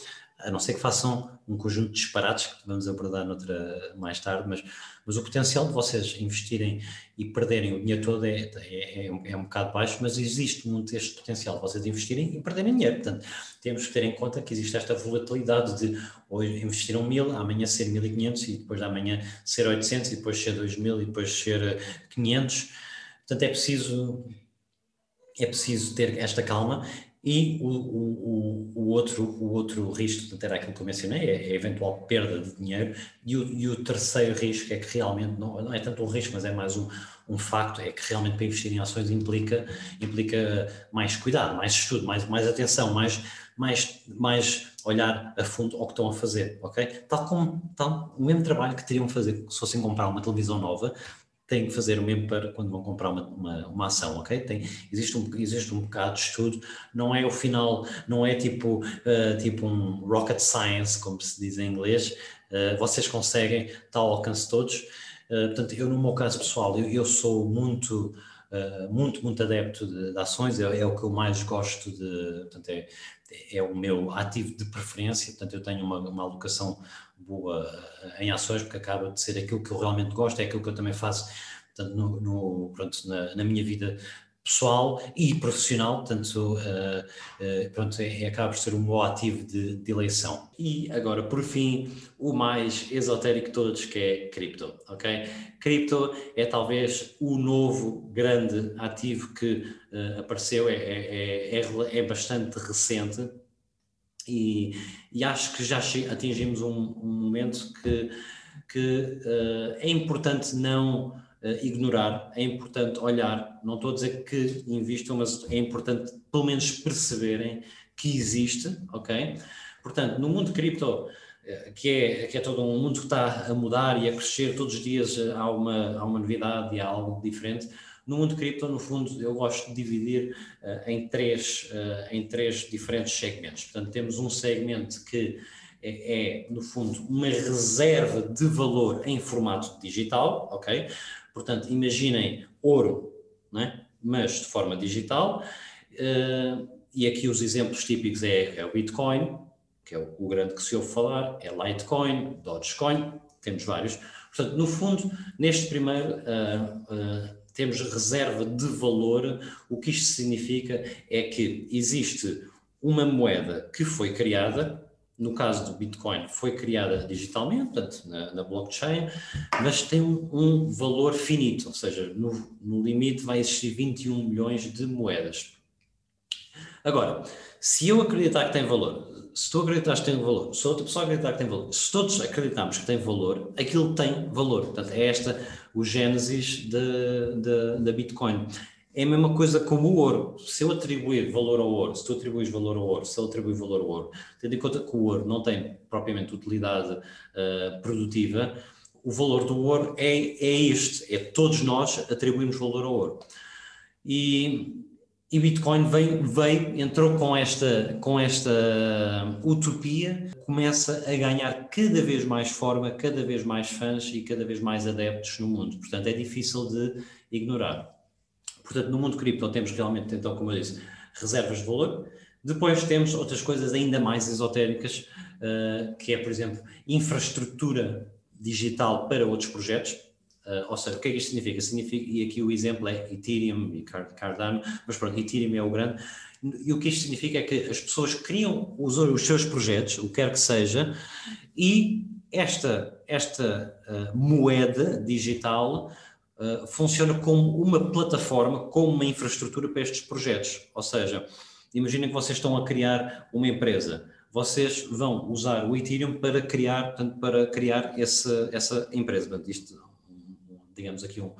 a não ser que façam um conjunto de disparates que vamos abordar noutra mais tarde, mas, mas o potencial de vocês investirem e perderem o dinheiro todo é, é, é, é um bocado baixo, mas existe muito este potencial de vocês investirem e perderem dinheiro. Portanto, temos que ter em conta que existe esta volatilidade de hoje investiram mil, amanhã ser 1500 e depois de amanhã ser 800 e depois ser 2000 e depois ser 500. Portanto, é preciso é preciso ter esta calma e o, o, o, outro, o outro risco, portanto, era aquilo que eu mencionei, é a eventual perda de dinheiro. E o, e o terceiro risco é que realmente, não, não é tanto um risco, mas é mais um, um facto, é que realmente para investir em ações implica, implica mais cuidado, mais estudo, mais, mais atenção, mais, mais, mais olhar a fundo ao que estão a fazer, ok? Tal como tal, o mesmo trabalho que teriam a fazer se fossem comprar uma televisão nova, têm que fazer o mesmo para quando vão comprar uma, uma, uma, ação, ok? Tem, existe, um, existe um bocado de estudo, não é o final, não é tipo, uh, tipo um rocket science, como se diz em inglês, uh, vocês conseguem, ao alcance todos. Uh, portanto, eu no meu caso pessoal, eu, eu sou muito, muito, muito adepto de, de ações, é, é, o que eu mais gosto de, portanto, é, é o meu ativo de preferência, portanto eu tenho uma, uma alocação boa em ações, porque acaba de ser aquilo que eu realmente gosto, é aquilo que eu também faço portanto, no, no pronto, na, na, minha vida pessoal e profissional, portanto, uh, uh, pronto, é, é, acaba por ser um bom ativo de, de, eleição. E agora, por fim, o mais esotérico de todos, que é cripto, ok? Cripto é talvez o novo grande ativo que uh, apareceu, é, é, é, é bastante recente, e, e acho que já atingimos um, um momento que, que uh, é importante não uh, ignorar, é importante olhar, não estou a dizer que invistam, mas é importante pelo menos perceberem que existe, ok? Portanto, no mundo cripto, eh, que é, que é todo um mundo que está a mudar e a crescer todos os dias, há uma, há uma novidade e há algo diferente no mundo cripto, no fundo, eu gosto de dividir uh, em, três, uh, em três diferentes segmentos. Portanto, temos um segmento que é, é, no fundo, uma reserva de valor em formato digital, ok? Portanto, imaginem ouro, né? mas de forma digital. Uh, e aqui os exemplos típicos é, é o Bitcoin, que é o, o, grande que se ouve falar, é Litecoin, Dogecoin, temos vários. Portanto, no fundo, neste primeiro uh, uh, temos reserva de valor, o que isto significa é que existe uma moeda que foi criada, no caso do Bitcoin, foi criada digitalmente, portanto, na, na blockchain, mas tem um, valor finito, ou seja, no, no limite vai existir 21 milhões de moedas. Agora, se eu acreditar que tem valor, se tu acreditas que tem valor, se outra pessoa acreditar que tem valor, se todos acreditamos que tem valor, aquilo tem valor. Portanto, é esta o gênesis da Bitcoin. É a mesma coisa como o ouro. Se eu atribuir valor ao ouro, se tu atribuis valor ao ouro, se ele atribui valor ao ouro, tendo em conta que o ouro não tem propriamente utilidade uh, produtiva, o valor do ouro é, é este, é todos nós atribuímos valor ao ouro. E, e Bitcoin veio, veio, entrou com esta, com esta utopia, começa a ganhar cada vez mais forma, cada vez mais fãs e cada vez mais adeptos no mundo. Portanto, é difícil de ignorar. Portanto, no mundo cripto temos realmente, então, como eu disse, reservas de valor. Depois temos outras coisas ainda mais esotéricas, uh, que é, por exemplo, infraestrutura digital para outros projetos. Uh, ou seja, o que é que isto significa? significa? E aqui o exemplo é Ethereum e Cardano, mas pronto, Ethereum é o grande. E o que isto significa é que as pessoas criam os, os seus projetos, o que quer que seja, e esta, esta uh, moeda digital uh, funciona como uma plataforma, como uma infraestrutura para estes projetos. Ou seja, imaginem que vocês estão a criar uma empresa, vocês vão usar o Ethereum para criar, portanto, para criar essa, essa empresa. Portanto, isto, digamos aqui um,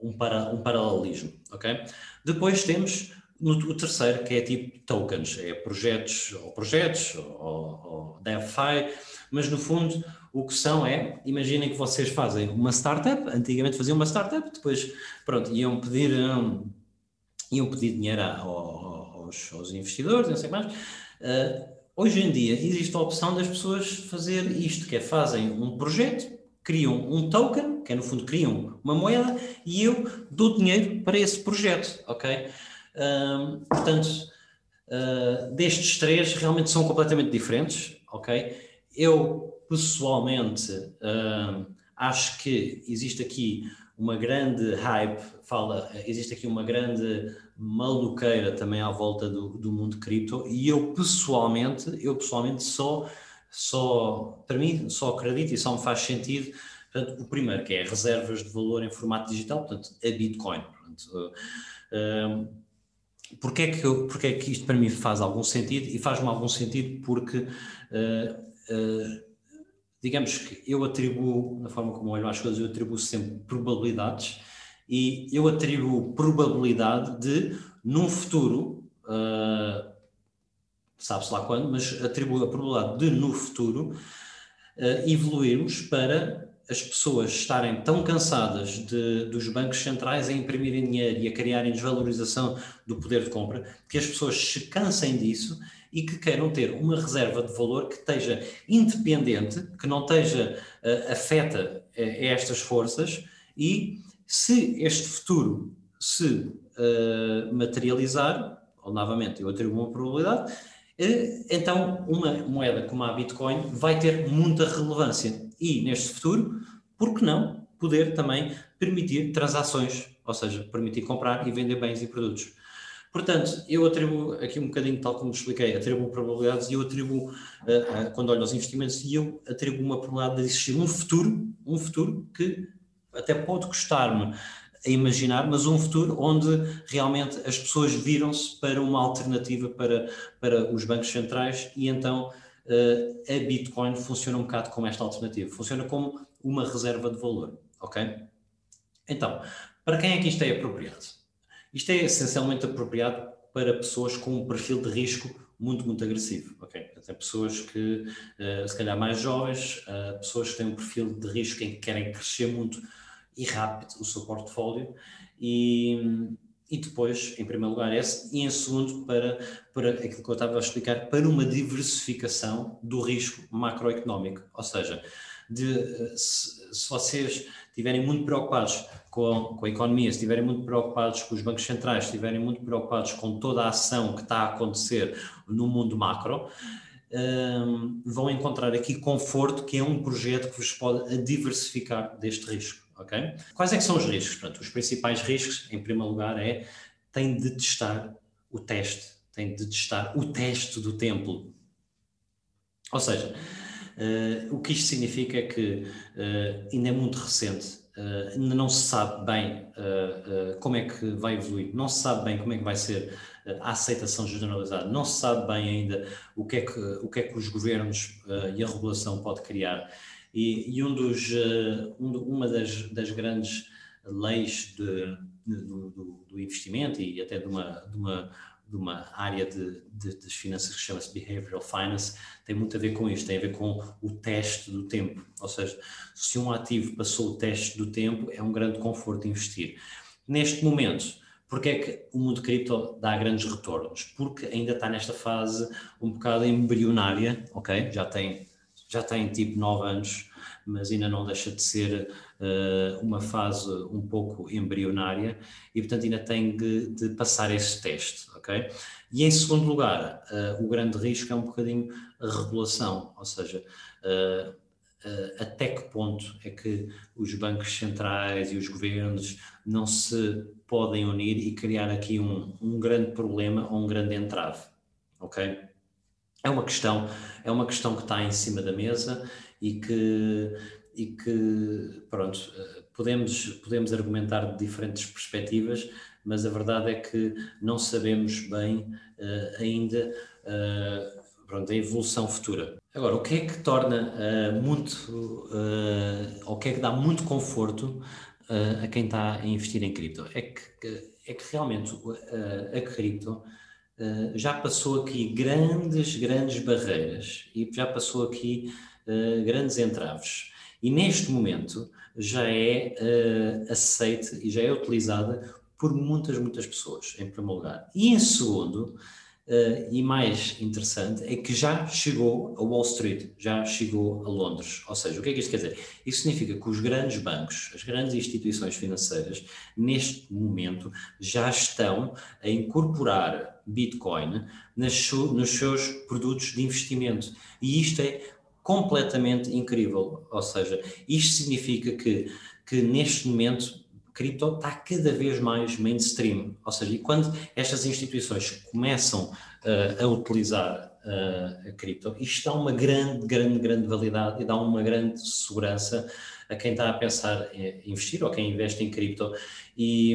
um, para, um paralelismo, ok? Depois temos no, o terceiro, que é tipo tokens, é projetos ou projetos ou, ou DeFi, mas no fundo o que são é, imaginem que vocês fazem uma startup, antigamente faziam uma startup, depois, pronto, iam pedir, um, iam pedir dinheiro aos, aos, investidores, não sei mais. Uh, hoje em dia existe a opção das pessoas fazer isto, que é fazem um projeto, criam um token, que é no fundo criam uma moeda, e eu dou dinheiro para esse projeto, ok? Uh, portanto, uh, destes três realmente são completamente diferentes, ok? Eu pessoalmente, uh, acho que existe aqui uma grande hype, fala, existe aqui uma grande maluqueira também à volta do, do mundo cripto e eu pessoalmente, eu pessoalmente só, só, para mim, só acredito e só me faz sentido, portanto, o primeiro que é reservas de valor em formato digital, portanto, a Bitcoin. Portanto, uh, porque é, que eu, porque é que isto para mim faz algum sentido? E faz-me algum sentido porque uh, uh, digamos que eu atribuo, na forma como olho as coisas, eu atribuo sempre probabilidades e eu atribuo probabilidade de, num futuro, uh, sabe-se lá quando, mas atribuo a probabilidade de, no futuro, evoluirmos para as pessoas estarem tão cansadas de, dos bancos centrais a imprimirem dinheiro e a criarem desvalorização do poder de compra, que as pessoas se cansem disso e que queiram ter uma reserva de valor que esteja independente, que não esteja uh, afeta a, a estas forças e se este futuro se uh, materializar, ou novamente eu atribuo uma probabilidade, então uma moeda como a Bitcoin vai ter muita relevância e neste futuro, por que não poder também permitir transações, ou seja, permitir comprar e vender bens e produtos. Portanto, eu atribuo aqui um bocadinho, tal como expliquei, atribuo probabilidades e eu atribuo, uh, uh, quando olho aos investimentos, e eu atribuo uma probabilidade de existir um futuro, um futuro que até pode custar-me a imaginar, mas um futuro onde realmente as pessoas viram-se para uma alternativa para, para os bancos centrais e então uh, a Bitcoin funciona um bocado como esta alternativa, funciona como uma reserva de valor, ok? Então, para quem é que isto é apropriado? Isto é essencialmente apropriado para pessoas com um perfil de risco muito, muito agressivo. Ok, tem pessoas que, uh, se calhar mais jovens, uh, pessoas que têm um perfil de risco em que querem crescer muito e rápido o seu portfólio e, e depois, em primeiro lugar, esse, e em segundo, para, para aquilo que eu estava a explicar, para uma diversificação do risco macroeconómico. Ou seja, de, se, se vocês estiverem muito preocupados com, com a economia, se estiverem muito preocupados com os bancos centrais, se estiverem muito preocupados com toda a ação que está a acontecer no mundo macro, um, vão encontrar aqui conforto, que é um projeto que vos pode diversificar deste risco. Ok? Quais é que são os riscos? Os principais riscos, em primeiro lugar, é tem de testar o teste, tem de testar o teste do templo. Ou seja, uh, o que isto significa é que uh, ainda é muito recente, uh, ainda não se sabe bem como é que vai evoluir, não se sabe bem como é que vai ser a aceitação generalizada, não se sabe bem ainda o que é que, o que, é que os governos e a regulação pode criar. E, e um dos, um, uma das, das grandes leis de, do, do, do, investimento e até de uma, de uma de uma área de, de, das finanças que chama-se Behavioral Finance, tem muito a ver com isto, tem a ver com o teste do tempo. Ou seja, se um ativo passou o teste do tempo, é um grande conforto investir. Neste momento, porque é que o mundo cripto dá grandes retornos? Porque ainda está nesta fase um bocado embrionária, ok? Já tem, já tem tipo 9 anos, mas ainda não deixa de ser uh, uma fase um pouco embrionária e, portanto, ainda tem de, de passar esse teste, ok? E, em segundo lugar, uh, o grande risco é um bocadinho a regulação, ou seja, uh, até que ponto é que os bancos centrais e os governos não se podem unir e criar aqui um, um grande problema ou um grande entrave, ok? É uma questão, é uma questão que está em cima da mesa e que, e que pronto, podemos, podemos argumentar de diferentes perspectivas, mas a verdade é que não sabemos bem uh, ainda uh, pronto, a evolução futura. Agora, o que é que torna uh, muito, o que é que dá muito conforto a quem está a investir em cripto? É que, é que realmente a cripto já passou aqui grandes, grandes barreiras e já passou aqui uh, grandes entraves. E neste momento já é uh, aceite e já é utilizada por muitas, muitas pessoas, em primeiro lugar. E em segundo, Uh, e mais interessante é que já chegou a Wall Street, já chegou a Londres. Ou seja, o que é que isto quer dizer? Isso significa que os grandes bancos, as grandes instituições financeiras, neste momento já estão a incorporar Bitcoin nas, nos seus produtos de investimento. E isto é completamente incrível. Ou seja, isto significa que, que neste momento cripto está cada vez mais mainstream. Ou seja, e quando estas instituições começam uh, a utilizar uh, a cripto, isto dá uma grande, grande, grande validade e dá uma grande segurança a quem está a pensar em investir ou quem investe em cripto. E,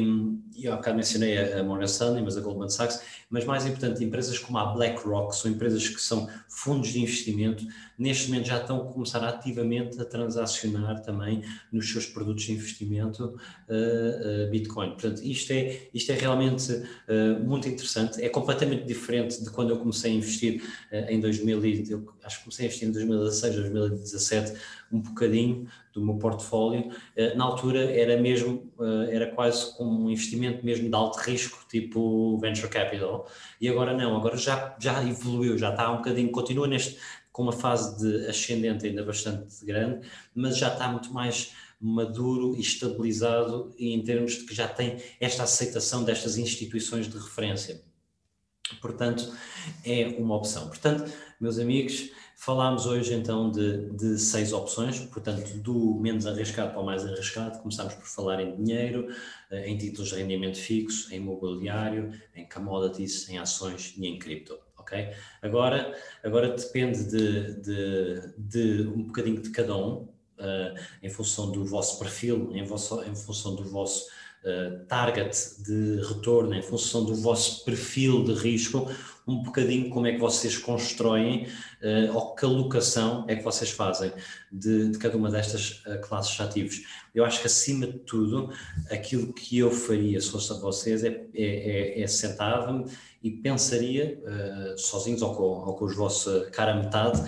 e eu cá mencionei a Morgan Stanley, mas a Goldman Sachs, mas mais importante, empresas como a BlackRock, são empresas que são fundos de investimento, neste momento já estão a começar ativamente a transacionar também nos seus produtos de investimento uh, uh, Bitcoin. Portanto, isto é, isto é realmente uh, muito interessante, é completamente diferente de quando eu comecei a investir em 2000, eu acho que comecei a investir em 2016, 2017, um bocadinho do meu portfólio. Na altura era mesmo, era quase como um investimento mesmo de alto risco, tipo venture capital, e agora não, agora já, já evoluiu, já está um bocadinho, continua neste, com uma fase de ascendente ainda bastante grande, mas já está muito mais maduro e estabilizado em termos de que já tem esta aceitação destas instituições de referência. Portanto, é uma opção. Portanto, meus amigos, falámos hoje então de, de, seis opções, portanto, do menos arriscado para o mais arriscado. Começámos por falar em dinheiro, eh, em títulos de rendimento fixo, em imobiliário, em commodities, em ações e em cripto. Okay? Agora, agora depende de, de, de um bocadinho de cada um, uh, em função do vosso perfil, em, vosso, em função do vosso uh, target de retorno, em função do vosso perfil de risco, um bocadinho como é que vocês constroem uh, ou que alocação é que vocês fazem de, de cada uma destas uh, classes de ativos. Eu acho que acima de tudo, aquilo que eu faria se fosse a vocês é, é, é, é sentar-me e pensaria, uh, sozinhos ou com, ou com os vossos cara metade,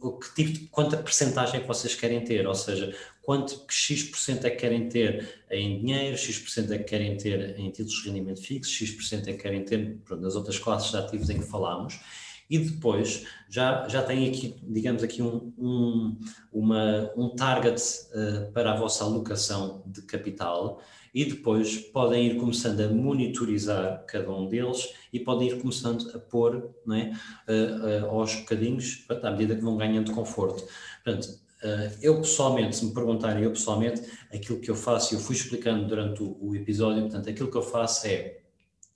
o que tipo de, quanta percentagem é que vocês querem ter, ou seja, quanto X% é que querem ter em dinheiro, X% é que querem ter em títulos de rendimento fixo, X% é que querem ter pronto, nas outras classes de ativos em que falámos, e depois já, já tem aqui, digamos aqui, um, um, uma, um target uh, para a vossa alocação de capital, e depois podem ir começando a monitorizar cada um deles e podem ir começando a pôr não é, uh, uh, aos bocadinhos, à medida que vão ganhando conforto. Portanto, eu pessoalmente, se me perguntarem, eu pessoalmente, aquilo que eu faço, eu fui explicando durante o, o episódio, portanto, aquilo que eu faço é,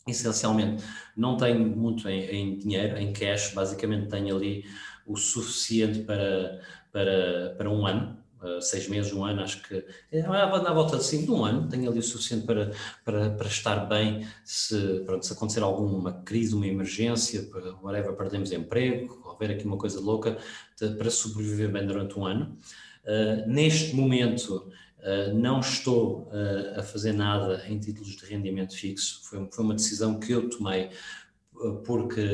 essencialmente, não tenho muito em, em, dinheiro, em cash, basicamente tenho ali o suficiente para, para, para um ano, seis meses, um ano, acho que é na volta assim, de um ano, tenho ali o suficiente para, para, para estar bem se, pronto, se acontecer alguma crise, uma emergência, whatever, perdemos emprego, houver aqui uma coisa louca, de, para sobreviver bem durante um ano. Uh, neste momento, Uh, não estou uh, a fazer nada em títulos de rendimento fixo, foi, foi uma decisão que eu tomei uh, porque,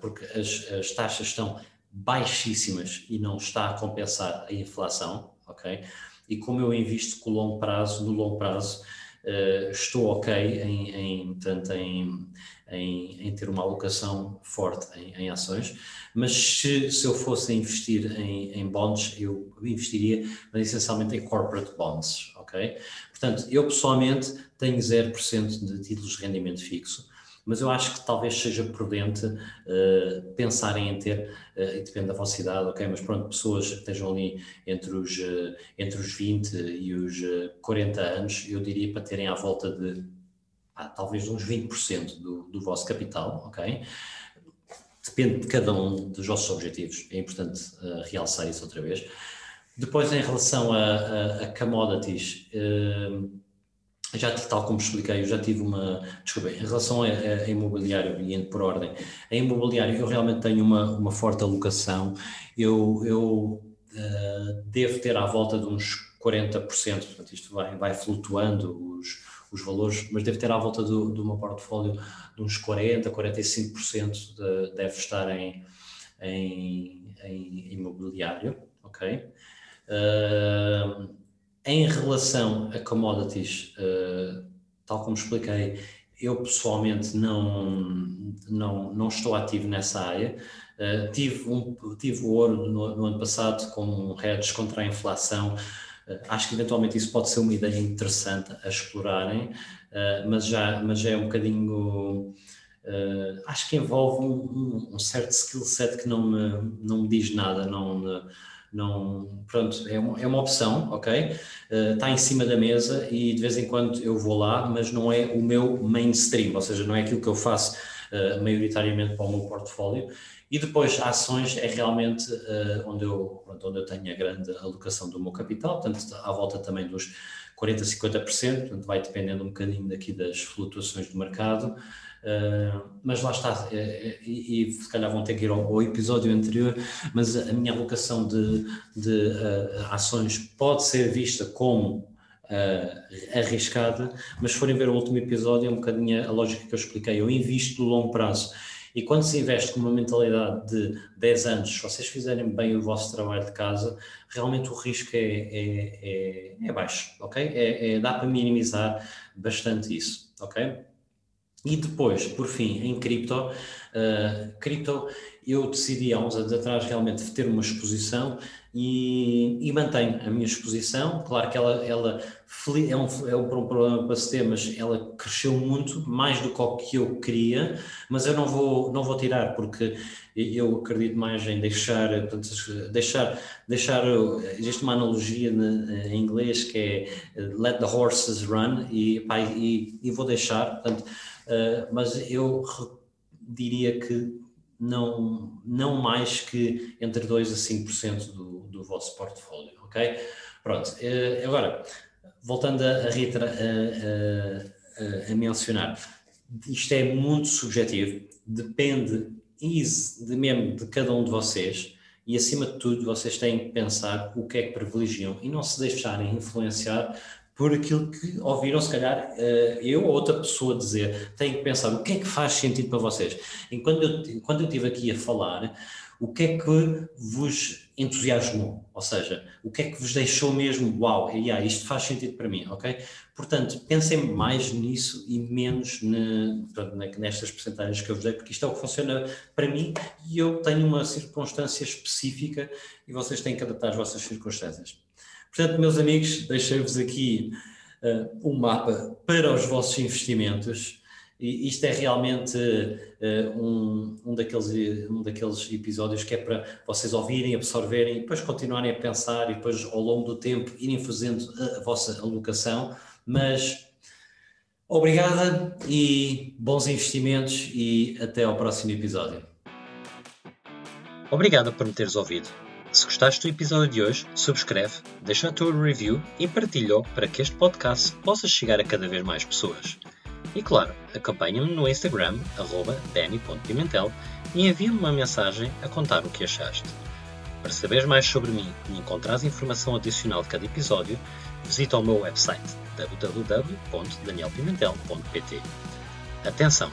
porque as, as, taxas estão baixíssimas e não está a compensar a inflação, ok? E como eu invisto com longo prazo, no longo prazo, uh, estou ok em, em, portanto, em, em, em, ter uma alocação forte em, em ações, mas se, se, eu fosse investir em, em bonds, eu investiria mas essencialmente em corporate bonds, ok? Portanto, eu pessoalmente tenho 0% de títulos de rendimento fixo, mas eu acho que talvez seja prudente uh, pensarem em ter, uh, e depende da vossa idade, ok, mas pronto, pessoas que estejam ali entre os, uh, entre os 20 e os 40 anos, eu diria para terem à volta de ah, talvez uns 20% do, do vosso capital, ok? Depende de cada um dos vossos objetivos, é importante realçar isso outra vez. Depois, em relação a, a, a commodities, já tal como expliquei, eu já tive uma, desculpa, em relação a, a, imobiliário, e indo por ordem, a imobiliário eu realmente tenho uma, uma forte alocação, eu, eu uh, devo ter à volta de uns 40%, portanto isto vai, vai flutuando os, os valores, mas devo ter à volta do, do meu portfólio de uns 40%, 45% de, deve estar em, em, em imobiliário, ok? Uh, em relação a commodities, uh, tal como expliquei, eu pessoalmente não, não, não estou ativo nessa área. Uh, tive, um, tive o ouro no, no, ano passado como um hedge contra a inflação. Uh, acho que eventualmente isso pode ser uma ideia interessante a explorarem, mas, já, mas já é um bocadinho. acho que envolve um, um, certo skill set que não me, não me diz nada, não não, pronto, é uma, é uma opção, ok? Uh, está em cima da mesa e de vez em quando eu vou lá, mas não é o meu mainstream, ou seja, não é aquilo que eu faço uh, maioritariamente para o meu portfólio. E depois, ações é realmente uh, onde, eu, pronto, onde eu tenho a grande alocação do meu capital, portanto, à volta também dos 40%, 50%, portanto, vai dependendo um bocadinho daqui das flutuações do mercado. Uh, mas lá está, uh, e, e, se calhar vão ter que ir ao, ao episódio anterior, mas a, minha alocação de, de uh, ações pode ser vista como arriscada, mas se forem ver o último episódio, é um bocadinho a lógica que eu expliquei. Eu invisto no longo prazo. E quando se investe com uma mentalidade de 10 anos, se vocês fizerem bem o vosso trabalho de casa, realmente o risco é, é, é, é baixo, ok? É, é, dá para minimizar bastante isso, ok? E depois, por fim, em cripto, uh, cripto, eu decidi há uns anos atrás realmente ter uma exposição e, e mantenho a minha exposição. Claro que ela, ela é, um, é um problema para se ter, mas ela cresceu muito, mais do que o que eu queria, mas eu não vou, não vou tirar, porque eu acredito mais em deixar, portanto, deixar, deixar, existe uma analogia em inglês que é let the horses run, e, pá, e, e vou deixar, portanto, uh, mas eu diria que não, não mais que entre 2% a 5% do, do vosso portfólio, ok? Pronto, uh, agora, voltando a, a, a, a, mencionar, isto é muito subjetivo, depende de mesmo de cada um de vocês e acima de tudo vocês têm que pensar o que é que privilegiam e não se deixarem influenciar por aquilo que ouviram, se calhar, eh, eu ou outra pessoa dizer. Têm que pensar o que é que faz sentido para vocês. Enquanto eu, enquanto eu estive aqui a falar, o que é que vos entusiasmou? Ou seja, o que é que vos deixou mesmo, uau, yeah, isto faz sentido para mim, ok? Portanto, pensem mais nisso e menos ne, nestas percentagens que eu vos dei, porque isto é o que funciona para mim e eu tenho uma circunstância específica e vocês têm que adaptar as vossas circunstâncias. Portanto, meus amigos, deixei-vos aqui uh, um mapa para os vossos investimentos E isto é realmente uh, um, um, daqueles, um daqueles episódios que é para vocês ouvirem, absorverem depois continuarem a pensar e depois ao longo do tempo irem fazendo a, a vossa alocação. Mas obrigada e bons investimentos e até ao próximo episódio. Obrigado por me teres ouvido. Se gostaste do episódio de hoje, subscreve, deixa a tua review e partilha para que este podcast possa chegar a cada vez mais pessoas. E claro, acompanha-me no Instagram, danny.pimentel, e envia-me uma mensagem a contar o que achaste. Para saberes mais sobre mim e encontrares informação adicional de cada episódio, visita o meu website www.danielpimentel.pt. Atenção!